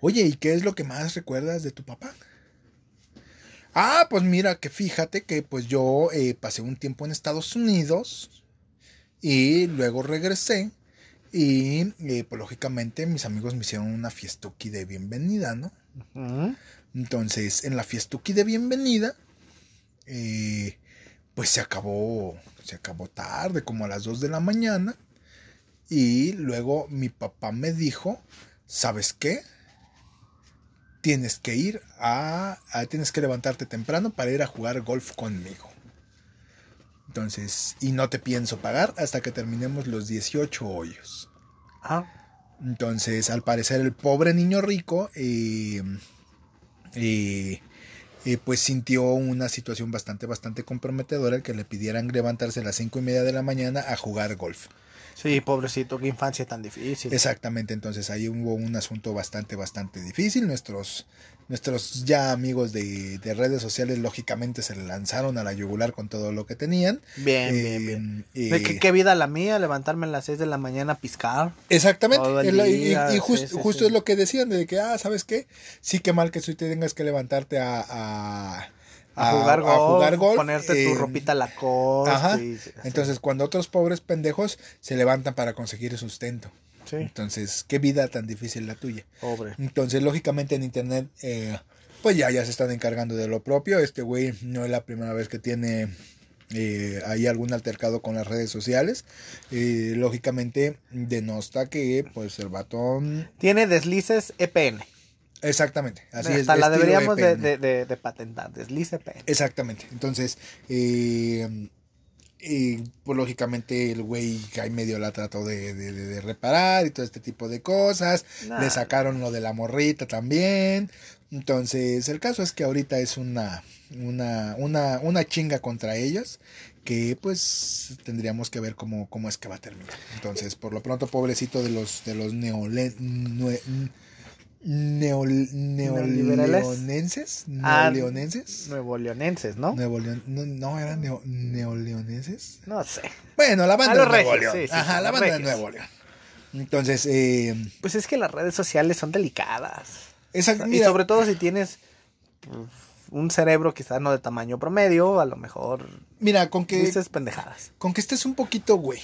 Oye, ¿y qué es lo que más recuerdas de tu papá? Ah, pues mira, que fíjate que pues yo eh, pasé un tiempo en Estados Unidos y luego regresé y eh, pues lógicamente mis amigos me hicieron una fiestuki de bienvenida, ¿no? Entonces, en la fiestuki de bienvenida, eh, pues se acabó, se acabó tarde, como a las 2 de la mañana. Y luego mi papá me dijo, ¿sabes qué? Tienes que ir a, a- tienes que levantarte temprano para ir a jugar golf conmigo. Entonces, y no te pienso pagar hasta que terminemos los 18 hoyos. Ah, Entonces, al parecer, el pobre niño rico, eh, eh, eh, pues sintió una situación bastante, bastante comprometedora el que le pidieran levantarse a las cinco y media de la mañana a jugar golf. Sí, pobrecito, qué infancia tan difícil. Exactamente, entonces ahí hubo un asunto bastante, bastante difícil. Nuestros, nuestros ya amigos de, de redes sociales, lógicamente, se lanzaron a la yugular con todo lo que tenían. Bien, Eh, bien, bien. eh, ¿De qué, qué vida la mía? Levantarme a las 6 de la mañana a piscar. Exactamente. Y- y, jus- sí, sí, justo sí. es lo que decían, de que, ah, ¿sabes qué? Sí, qué mal que tú tengas que levantarte a, a, A, jugar, a golf, jugar golf, ponerte tu ropita Lacoste. ajá. y-. Entonces, cuando otros pobres pendejos se levantan para conseguir sustento. sí, Entonces, qué vida tan difícil la tuya. pobre. Entonces, lógicamente en internet, eh, pues ya, ya se están encargando de lo propio. Este güey no es la primera vez que tiene eh, ahí algún altercado con las redes sociales. Eh, lógicamente, denosta que, pues, el batón Tiene deslices EPN. Exactamente, así Hasta es. la estilo deberíamos de, de- de- de patentar. Deslice EPN. Exactamente, entonces, eh, eh, pues lógicamente el güey ahí medio la trató de, de- de- de reparar y todo este tipo de cosas. Nah. Le sacaron lo de la morrita también. Entonces, el caso es que ahorita es una, una, una, una chinga contra ellos que pues tendríamos que ver cómo, cómo es que va a terminar. Entonces, por lo pronto, pobrecito de los, de los neole, nue- neoleonenses, Ah, neoleonenses. Nuevo Leonenses, ¿no? Nuevo no, no eran neo- neoleoneses. No sé. Bueno, la banda de Nuevo regios, León. sí, sí, Ajá, la banda de. Nuevo León. Entonces, eh, Pues es que las redes sociales son delicadas. esa, y sobre todo si tienes pues, un cerebro quizás no de tamaño promedio, a lo mejor mira, con que, dices pendejadas. con que estés un poquito güey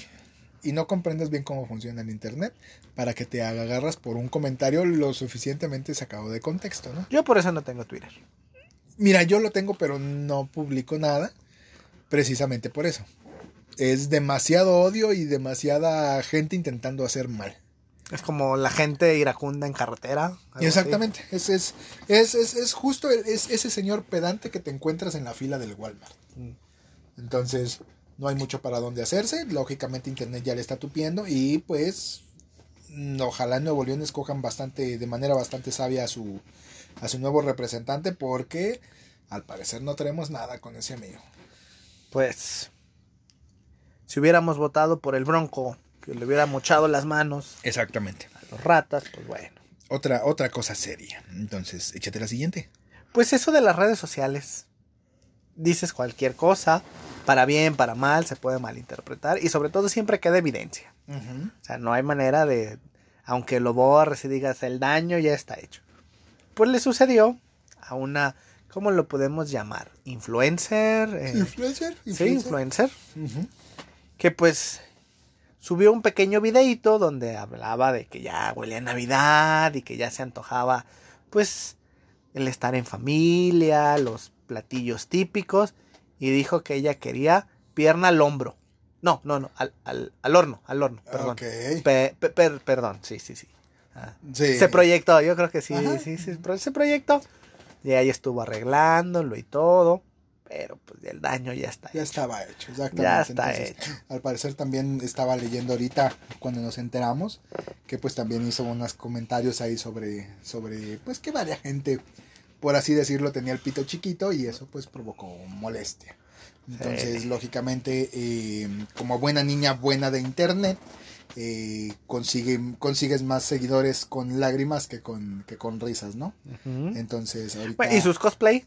y no comprendas bien cómo funciona el internet para que te agarras por un comentario lo suficientemente sacado de contexto, ¿no? Yo por eso no tengo Twitter. Mira, yo lo tengo, pero no publico nada, precisamente por eso. Es demasiado odio y demasiada gente intentando hacer mal. Es como la gente iracunda en carretera. Exactamente, es, es, es, es, es justo ese señor pedante que te encuentras en la fila del Walmart. Mm. Entonces, no hay mucho para dónde hacerse. Lógicamente, Internet ya le está tupiendo. Y pues, mm, ojalá en Nuevo León escojan bastante, de manera bastante sabia a su, a su nuevo representante. Porque al parecer no tenemos nada con ese amigo. Pues, si hubiéramos votado por el Bronco, que le hubiera mochado las manos Exactamente. a los ratas, pues bueno. Otra, otra cosa seria. Entonces, échate la siguiente. Pues eso de las redes sociales. Dices cualquier cosa, para bien, para mal, se puede malinterpretar y sobre todo siempre queda evidencia. O sea, no hay manera de, aunque lo borres y digas el daño ya está hecho. Pues le sucedió a una, ¿cómo lo podemos llamar? Influencer. eh, ¿Influencer? sí, influencer. Que pues subió un pequeño videito donde hablaba de que ya huele a Navidad y que ya se antojaba pues el estar en familia, los platillos típicos y dijo que ella quería pierna al hombro. No, no, no, al, al, al horno, al horno, perdón. Ok. Pe- pe- per- perdón, sí, sí, sí. Ah, Sí. Se proyectó, yo creo que sí, Ajá. sí, sí, se proyectó. Y ahí estuvo arreglándolo y todo, pero pues el daño ya está. Ya hecho. estaba hecho, exactamente. Ya está Entonces, hecho. Al parecer también estaba leyendo ahorita cuando nos enteramos que pues también hizo unos comentarios ahí sobre sobre pues que varias gente por así decirlo tenía el pito chiquito y eso pues provocó molestia. Entonces Sí. lógicamente eh, como buena niña buena de internet eh, consigue consigues más seguidores con lágrimas que con que con risas, ¿no? Entonces ahorita y sus cosplay,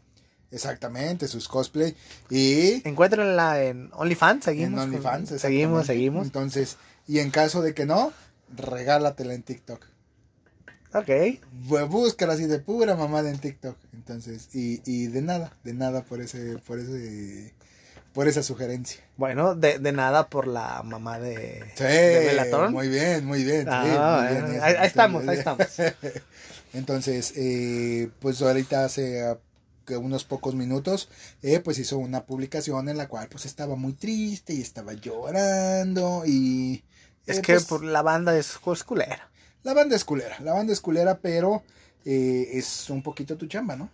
exactamente sus cosplay y encuéntrenla en OnlyFans, seguimos. en con- OnlyFans. Seguimos, seguimos. Entonces, y en caso de que no, regálatela en TikTok. Ok. Bu- Búscala así de pura mamada en TikTok. Entonces, y, y de nada, de nada por ese, por ese, por esa sugerencia. Bueno, de, de nada por la mamá de, Sí, de muy bien, muy bien. sí, Ah, muy bien ahí, ahí estamos, ahí estamos. Entonces, eh, pues ahorita hace ah, que unos pocos minutos, eh, pues hizo una publicación en la cual pues estaba muy triste y estaba llorando y... Es eh, que pues, por la banda es es culera. La banda es culera, la banda es culera, pero eh, es un poquito tu chamba, ¿no?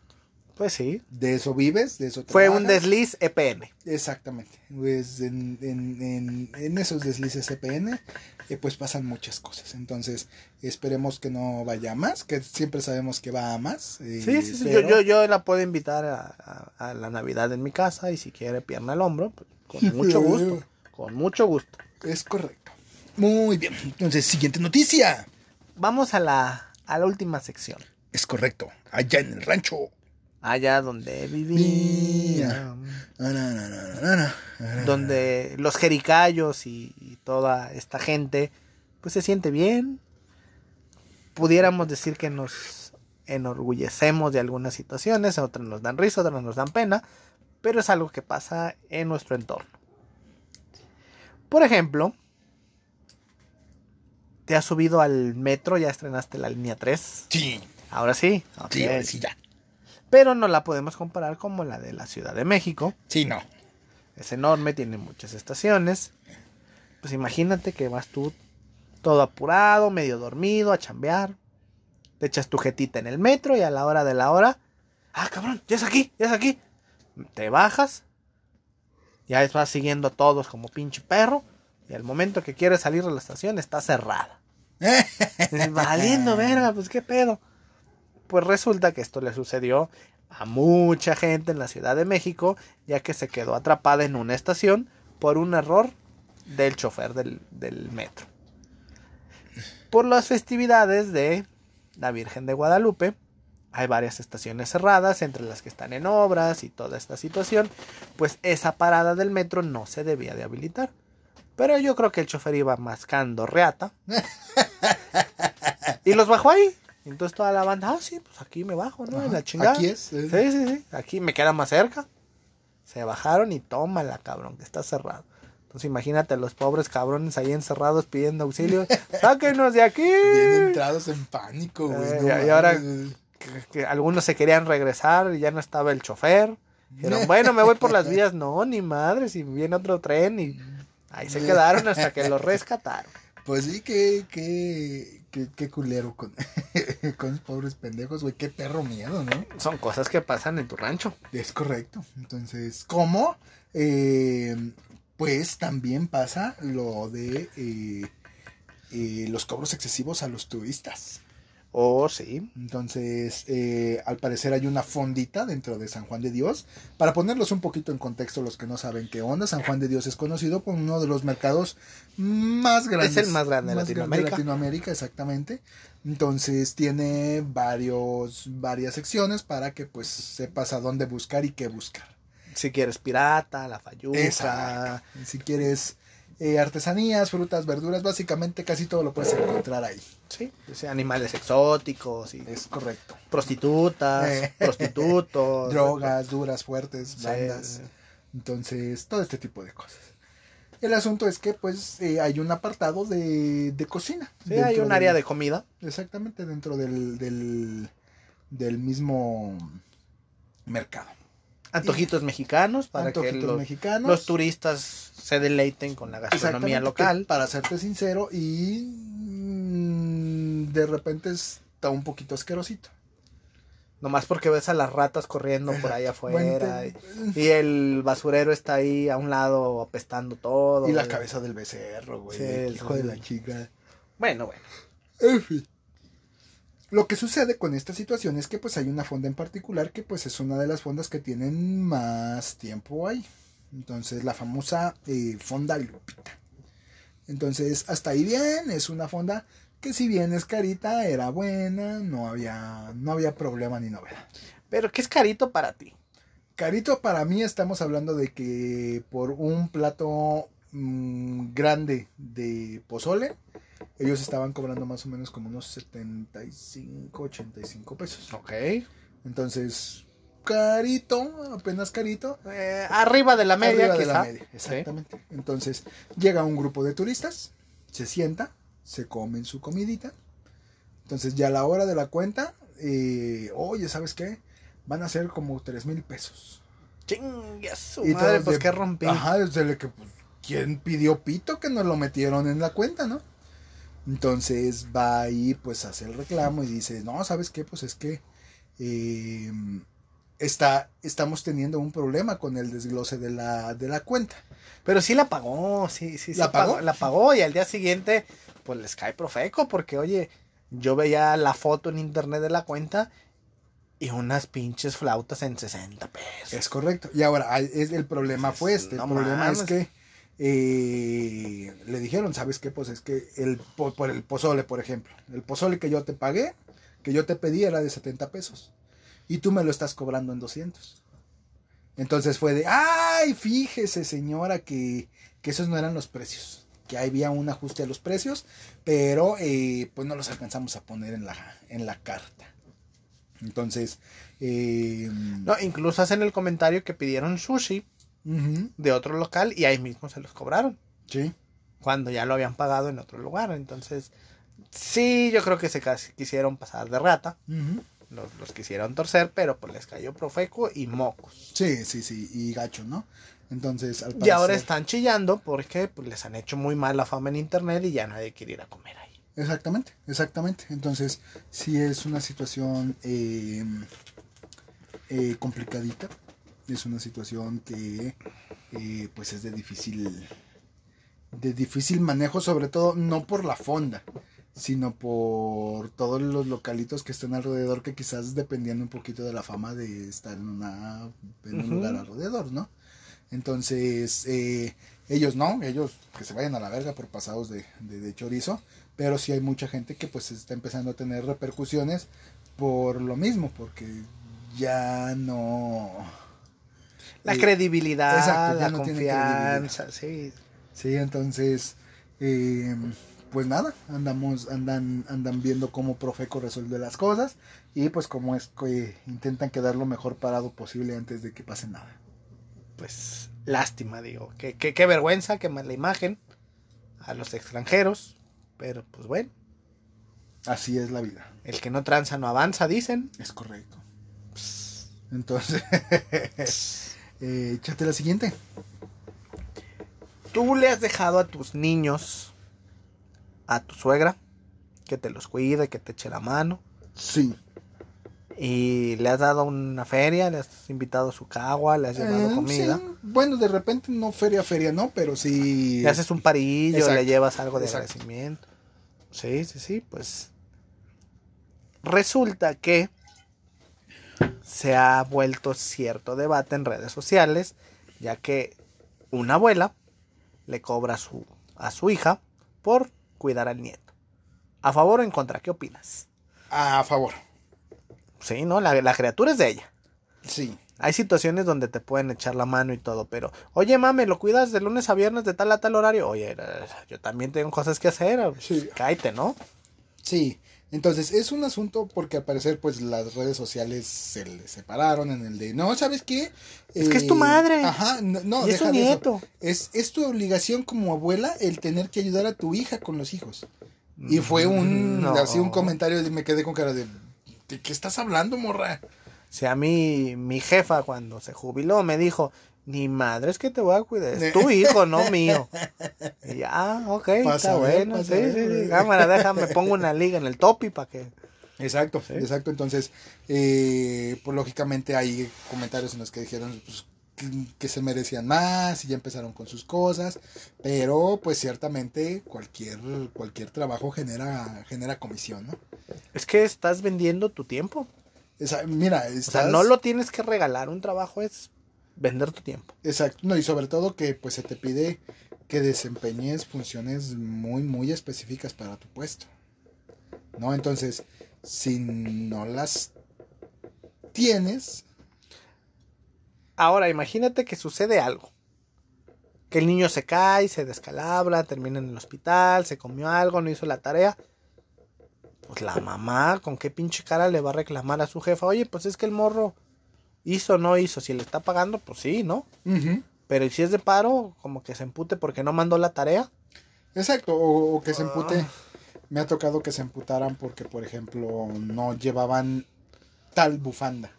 Pues sí. De eso vives, de eso Fue un desliz EPN. Exactamente. Pues en, en, en, en esos deslices CPN, eh, pues pasan muchas cosas. Entonces, esperemos que no vaya a más, que siempre sabemos que va a más. eh, Sí, sí, sí. pero- Yo, yo, yo la puedo invitar a, a- a la Navidad en mi casa y si quiere pierna al hombro, pues, con mucho gusto. Con mucho gusto. Es correcto. Muy bien. Entonces, siguiente noticia. Vamos a la, a la última sección. Es correcto. Allá en el rancho. Allá donde vivía. Donde los jericayos y, y toda esta gente, pues se siente bien. Pudiéramos decir que nos enorgullecemos de algunas situaciones, otras nos dan risa, otras nos dan pena, pero es algo que pasa en nuestro entorno. Por ejemplo, te has subido al metro, ya estrenaste la línea 3. Sí, Ahora sí. sí, ahora sí, ya. Pero no la podemos comparar como la de la Ciudad de México. Sí, no. Es enorme, tiene muchas estaciones. Pues imagínate que vas tú todo apurado, medio dormido, a chambear. Te echas tu jetita en el metro y a la hora de la hora. Ah, cabrón, ya es aquí, ya es aquí. Te bajas. Ya vas siguiendo a todos como pinche perro. Y al momento que quieres salir de la estación está cerrada. Valiendo verga, pues qué pedo. Pues resulta que esto le sucedió a mucha gente en la Ciudad de México, ya que se quedó atrapada en una estación por un error del chofer del, del metro. Por las festividades de la Virgen de Guadalupe, hay varias estaciones cerradas, entre las que están en obras y toda esta situación, pues esa parada del metro no se debía de habilitar. Pero yo creo que el chofer iba mascando reata. y los bajó ahí. Entonces toda la banda, ah, sí, pues aquí me bajo, ¿no? en la chingada. Aquí es. Sí, sí, sí. Aquí me queda más cerca. Se bajaron y tómala, cabrón, que está cerrado. Entonces imagínate los pobres cabrones ahí encerrados pidiendo auxilio. ¡Sáquenos de aquí! Bien entrados en pánico, güey. Eh, no y- ahora- mames, güey. Que, que algunos se querían regresar y ya no estaba el chofer. Dijeron, bueno, me voy por las vías. No, ni madre, si viene otro tren. Y ahí se quedaron hasta que los rescataron. Pues sí, qué, qué, qué, qué culero con, con los pobres pendejos, güey. Qué perro miedo, ¿no? Son cosas que pasan en tu rancho. Es correcto. Entonces, ¿cómo? Eh, pues también pasa lo de eh, eh, los cobros excesivos a los turistas. Oh, sí. Entonces, eh, al parecer hay una fondita dentro de San Juan de Dios. Para ponerlos un poquito en contexto, los que no saben qué onda, San Juan de Dios es conocido como uno de los mercados más grandes. el más grande de Latinoamérica. Latinoamérica, exactamente. Entonces, tiene varios, varias secciones para que pues sepas a dónde buscar y qué buscar. Si quieres pirata, la fayuca. Si quieres eh, artesanías, frutas, verduras, básicamente casi todo lo puedes encontrar ahí. Sí, animales exóticos y Es correcto. prostitutas, Eh. prostitutos. Drogas, duras, fuertes, Sí, blandas. Entonces, todo este tipo de cosas. El asunto es que, pues, eh, hay un apartado de, de cocina. Sí, hay un área del- de comida. Exactamente, dentro del, del, del mismo mercado. Antojitos mexicanos para que Antojitos los, mexicanos. los turistas se deleiten con la gastronomía local. que, Para serte sincero, y mm, de repente está un poquito asquerosito. Nomás porque ves a las ratas corriendo por ahí afuera. Y, y el basurero está ahí a un lado apestando todo. y la cabeza del becerro, güey. Sí, el sí, hijo de la chica. Bueno, bueno. En fin. Lo que sucede con esta situación es que pues hay una fonda en particular que pues es una de las fondas que tienen más tiempo ahí. Entonces la famosa eh, fonda Lupita. Entonces hasta ahí bien, es una fonda que si bien es carita, era buena, no había, no había problema ni novedad. Pero ¿qué es carito para ti? Carito para mí estamos hablando de que por un plato mm, grande de pozole, ellos estaban cobrando más o menos como unos 75, 85 pesos. Ok. Entonces, carito, apenas carito. Eh, arriba de la media, arriba de quizá. la media, exactamente. Entonces, llega un grupo de turistas, se sienta, se comen su comidita. Entonces, ya a la hora de la cuenta, eh, oye, ¿sabes qué? Van a ser como 3 mil pesos. Chingue su Y madre, pues de- qué rompí. Ajá, desde el que, pues, ¿quién pidió pito que nos lo metieron en la cuenta, no? Entonces va ahí, pues, hace el reclamo y dice, no, ¿sabes qué? Pues es que eh, está, estamos teniendo un problema con el desglose de la, de la cuenta. Pero sí la pagó, sí, sí, sí ¿La pagó? La pagó y al día siguiente, pues les cae profeco, porque oye, yo veía la foto en internet de la cuenta y unas pinches flautas en 60 pesos. Es correcto. Y ahora, es, el problema fue este. No el problema mames. es que eh, le dijeron, ¿sabes qué? Pues es que el, po- por el pozole, por ejemplo, el pozole que yo te pagué, que yo te pedí era de 70 pesos. Y tú me lo estás cobrando en 200. Entonces fue de, ay, fíjese señora que, que esos no eran los precios. Que había un ajuste a los precios, pero eh, pues no los alcanzamos a poner en la, en la carta. Entonces, eh, No, incluso hacen el comentario que pidieron sushi de otro local y ahí mismo se los cobraron. sí. Cuando ya lo habían pagado en otro lugar. Entonces, sí, yo creo que se casi quisieron pasar de rata. Los, los quisieron torcer, pero pues les cayó profeco y mocos. Sí, sí, sí, y gacho, ¿no? Entonces, al Y ahora parecer- están chillando porque pues, les han hecho muy mal la fama en internet y ya nadie quiere ir a comer ahí. Exactamente, exactamente. Entonces, sí es una situación eh, eh, complicadita. Es una situación que, eh, pues, es de difícil, de difícil manejo, sobre todo no por la fonda, sino por todos los localitos que están alrededor, que quizás dependiendo un poquito de la fama de estar en, una, en un lugar alrededor, ¿no? Entonces, eh, ellos no, ellos que se vayan a la verga por pasados de, de, de chorizo, pero sí hay mucha gente que pues está empezando a tener repercusiones por lo mismo, porque ya no... La Eh, credibilidad, exacto, la no confianza, sí. Sí, entonces, eh, pues nada, andamos, andan, andan viendo cómo Profeco resuelve las cosas y pues cómo es que intentan quedar lo mejor parado posible antes de que pase nada. Pues lástima, digo. Qué, qué, qué vergüenza, qué mala imagen a los extranjeros. Pero pues bueno, Así es la vida, el que no tranza no avanza, dicen. es correcto. Entonces, eh, échate la siguiente. Tú le has dejado a tus niños, a tu suegra, que te los cuide, que te eche la mano. Sí. Y le has dado una feria, le has invitado a su cagua, le has llevado Eh, comida. sí. Bueno, de repente no feria, feria, no, pero sí. Le haces un parillo, Exacto, le llevas algo de exacto. agradecimiento. Sí, sí, sí, pues. Resulta que se ha vuelto cierto debate en redes sociales, ya que una abuela le cobra a su, a su hija por cuidar al nieto. ¿A favor o en contra? ¿Qué opinas? A favor. Sí, ¿no? La, la criatura es de ella. Sí. Hay situaciones donde te pueden echar la mano y todo, pero, oye, mame, ¿lo cuidas de lunes a viernes de tal a tal horario? Oye, eh, yo también tengo cosas que hacer. Sí. Cállate, ¿no? Sí, entonces es un asunto porque al parecer pues las redes sociales se le separaron en el de, no, ¿sabes qué? Es que es tu madre. Ajá, no, no, y es deja un de eso. nieto. Es, es tu obligación como abuela el tener que ayudar a tu hija con los hijos. Y fue un, Mm, No. así un comentario y me quedé con cara de, ¿de qué estás hablando, morra? Si a mí, mi jefa cuando se jubiló me dijo, ni madre es que te voy a cuidar, es tu hijo, no mío. Y ya, ah, ok, Pasa está ver, bueno, sí, ver, sí, cámara, déjame, pongo una liga en el topi para que... Exacto, Sí. exacto. Entonces, eh, pues lógicamente hay comentarios en los que dijeron pues, que, se merecían más y ya empezaron con sus cosas, pero pues ciertamente cualquier cualquier trabajo genera genera comisión, ¿no? Es que estás vendiendo tu tiempo. Esa- mira, O sea, no lo tienes que regalar, un trabajo es vender tu tiempo. Exacto, no, y sobre todo que pues se te pide que desempeñes funciones muy, muy específicas para tu puesto. ¿No? Entonces, si no las tienes, Ahora, imagínate que sucede algo. Que el niño se cae, se descalabra, termina en el hospital, se comió algo, no hizo la tarea. Pues la mamá, ¿con qué pinche cara le va a reclamar a su jefa? Oye, pues es que el morro hizo o no hizo. Si le está pagando, pues sí, ¿no? Pero ¿y si es de paro, como que se empute porque no mandó la tarea. exacto, o, o que se empute. Ah. Me ha tocado que se emputaran porque, por ejemplo, no llevaban tal bufanda.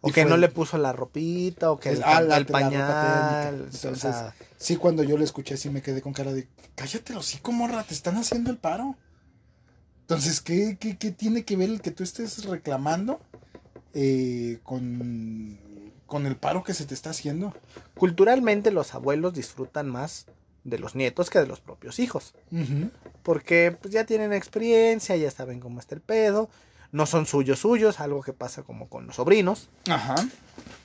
O Y que fue- no le puso la ropita, o que el, ah, el ropa pañal. o Entonces, sea, Sí, cuando yo lo escuché, sí me quedé con cara de, cállate hocico, morra, te están haciendo el paro. Entonces, ¿qué, qué, qué tiene que ver el que tú estés reclamando eh, con, con el paro que se te está haciendo? culturalmente los abuelos disfrutan más de los nietos que de los propios hijos. Porque pues, ya tienen experiencia, ya saben cómo está el pedo. No son suyos suyos, algo que pasa como con los sobrinos. Ajá.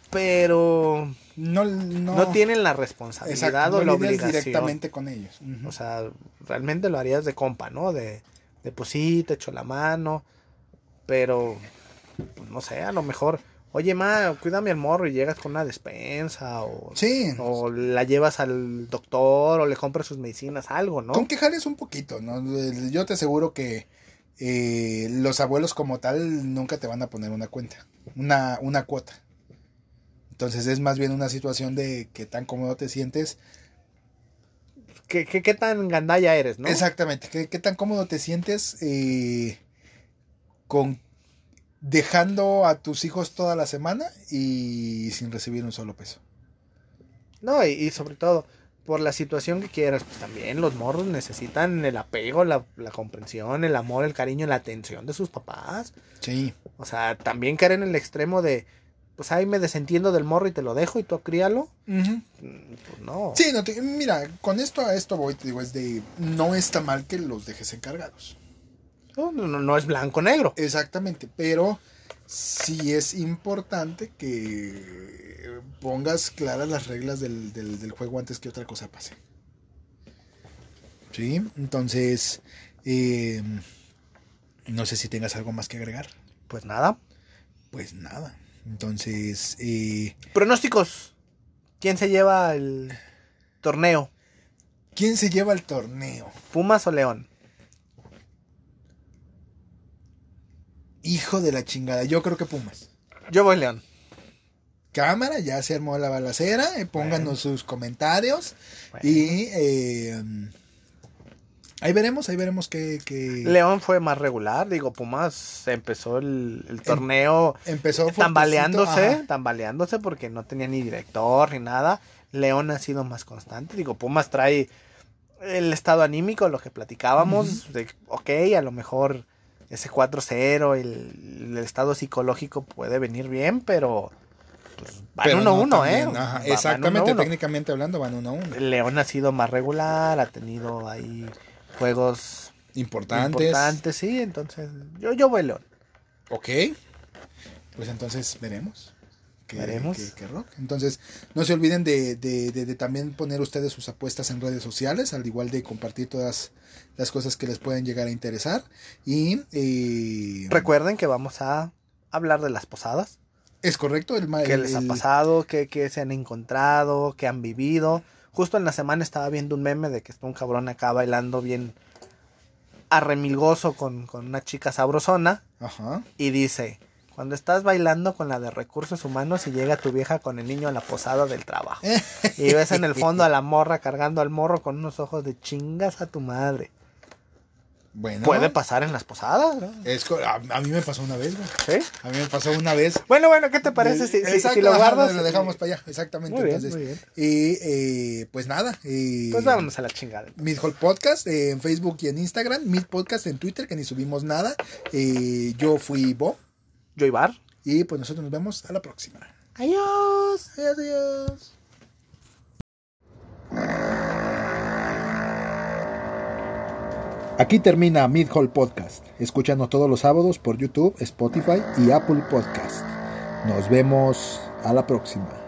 Pero No, no, no, tienen la responsabilidad exacto, o no la obligación. directamente con ellos. O sea, realmente lo harías de compa, ¿no? De, de pues sí, te echo la mano. Pero, pues, no sé, a lo mejor, oye, ma, cuídame al morro y llegas con una despensa o, sí, o la llevas al doctor o le compras sus medicinas, algo, ¿no? con que jales un poquito, ¿no? Yo te aseguro que eh, los abuelos como tal nunca te van a poner una cuenta, una, una cuota. Entonces es más bien una situación de que tan cómodo te sientes. ¿Qué, qué, qué tan gandalla eres, no? Exactamente, ¿qué, qué tan cómodo te sientes eh, con dejando a tus hijos toda la semana y sin recibir un solo peso. No, y, y sobre todo, por la situación que quieras, pues también los morros necesitan el apego, la, la comprensión, el amor, el cariño, la atención de sus papás. Sí, O sea, también caer en el extremo de, pues ahí me desentiendo del morro y te lo dejo y tú críalo. Mm, Pues no. Sí, no te- mira, con esto a esto voy, te digo, es de, no está mal que los dejes encargados. No, no, no es blanco-negro. Exactamente, pero sí es importante que pongas claras las reglas del, del- del juego antes que otra cosa pase. Sí, entonces, eh, no sé si tengas algo más que agregar. Pues nada. Pues nada, entonces, eh, Pronósticos. ¿Quién se lleva el torneo? ¿Quién se lleva el torneo? ¿Pumas o León? Hijo de la chingada. Yo creo que Pumas. Yo voy León. Cámara, ya se armó la balacera. eh, pónganos Bueno. sus comentarios. Bueno. Y eh, ahí veremos, ahí veremos que, que León fue más regular. Digo, Pumas empezó el, el torneo empezó tambaleándose, ajá. tambaleándose porque no tenía ni director ni nada. León ha sido más constante. Digo, Pumas trae el estado anímico, lo que platicábamos, de, ok, a lo mejor ese 4-0, el, el estado psicológico puede venir bien, pero pues, van Pero no 1-1, ¿eh? ajá, exactamente, 1-1. técnicamente hablando, van uno a uno. León ha sido más regular, ha tenido ahí juegos Importantes. importantes, sí, entonces yo, yo voy León. Ok. Pues entonces veremos. Qué- qué rock. Entonces, no se olviden de, de- de- de también poner ustedes sus apuestas en redes sociales, al igual de compartir todas las cosas que les pueden llegar a interesar. Y eh, Recuerden que vamos a hablar de las posadas. es correcto, el, ma- qué el- les ha el- pasado, qué, qué se han encontrado, qué han vivido. Justo en la semana estaba viendo un meme de que está un cabrón acá bailando bien arremilgoso con, con una chica sabrosona Ajá. y dice, cuando estás bailando con la de recursos humanos y llega tu vieja con el niño a la posada del trabajo y ves en el fondo a la morra cargando al morro con unos ojos de chingas a tu madre. Bueno, Puede pasar en las posadas, ¿no? es a, a mí me pasó una vez, güey. ¿Sí? A mí me pasó una vez. Bueno, bueno, ¿qué te parece si, si- Exacto, si lo ajá, guardas? Lo dejamos para allá, exactamente. Muy bien, entonces, muy bien. Y eh, pues nada. Pues vámonos a la chingada. Mid Hall Podcast eh, en Facebook y en Instagram. Mid Podcast en Twitter, que ni subimos nada. Eh, yo fui Bo. Yo Ibar. Y pues nosotros nos vemos a la próxima. Adiós. Adiós, adiós. Aquí termina Mid Hall Podcast. Escúchanos todos los sábados por YouTube, Spotify y Apple Podcast. Nos vemos a la próxima.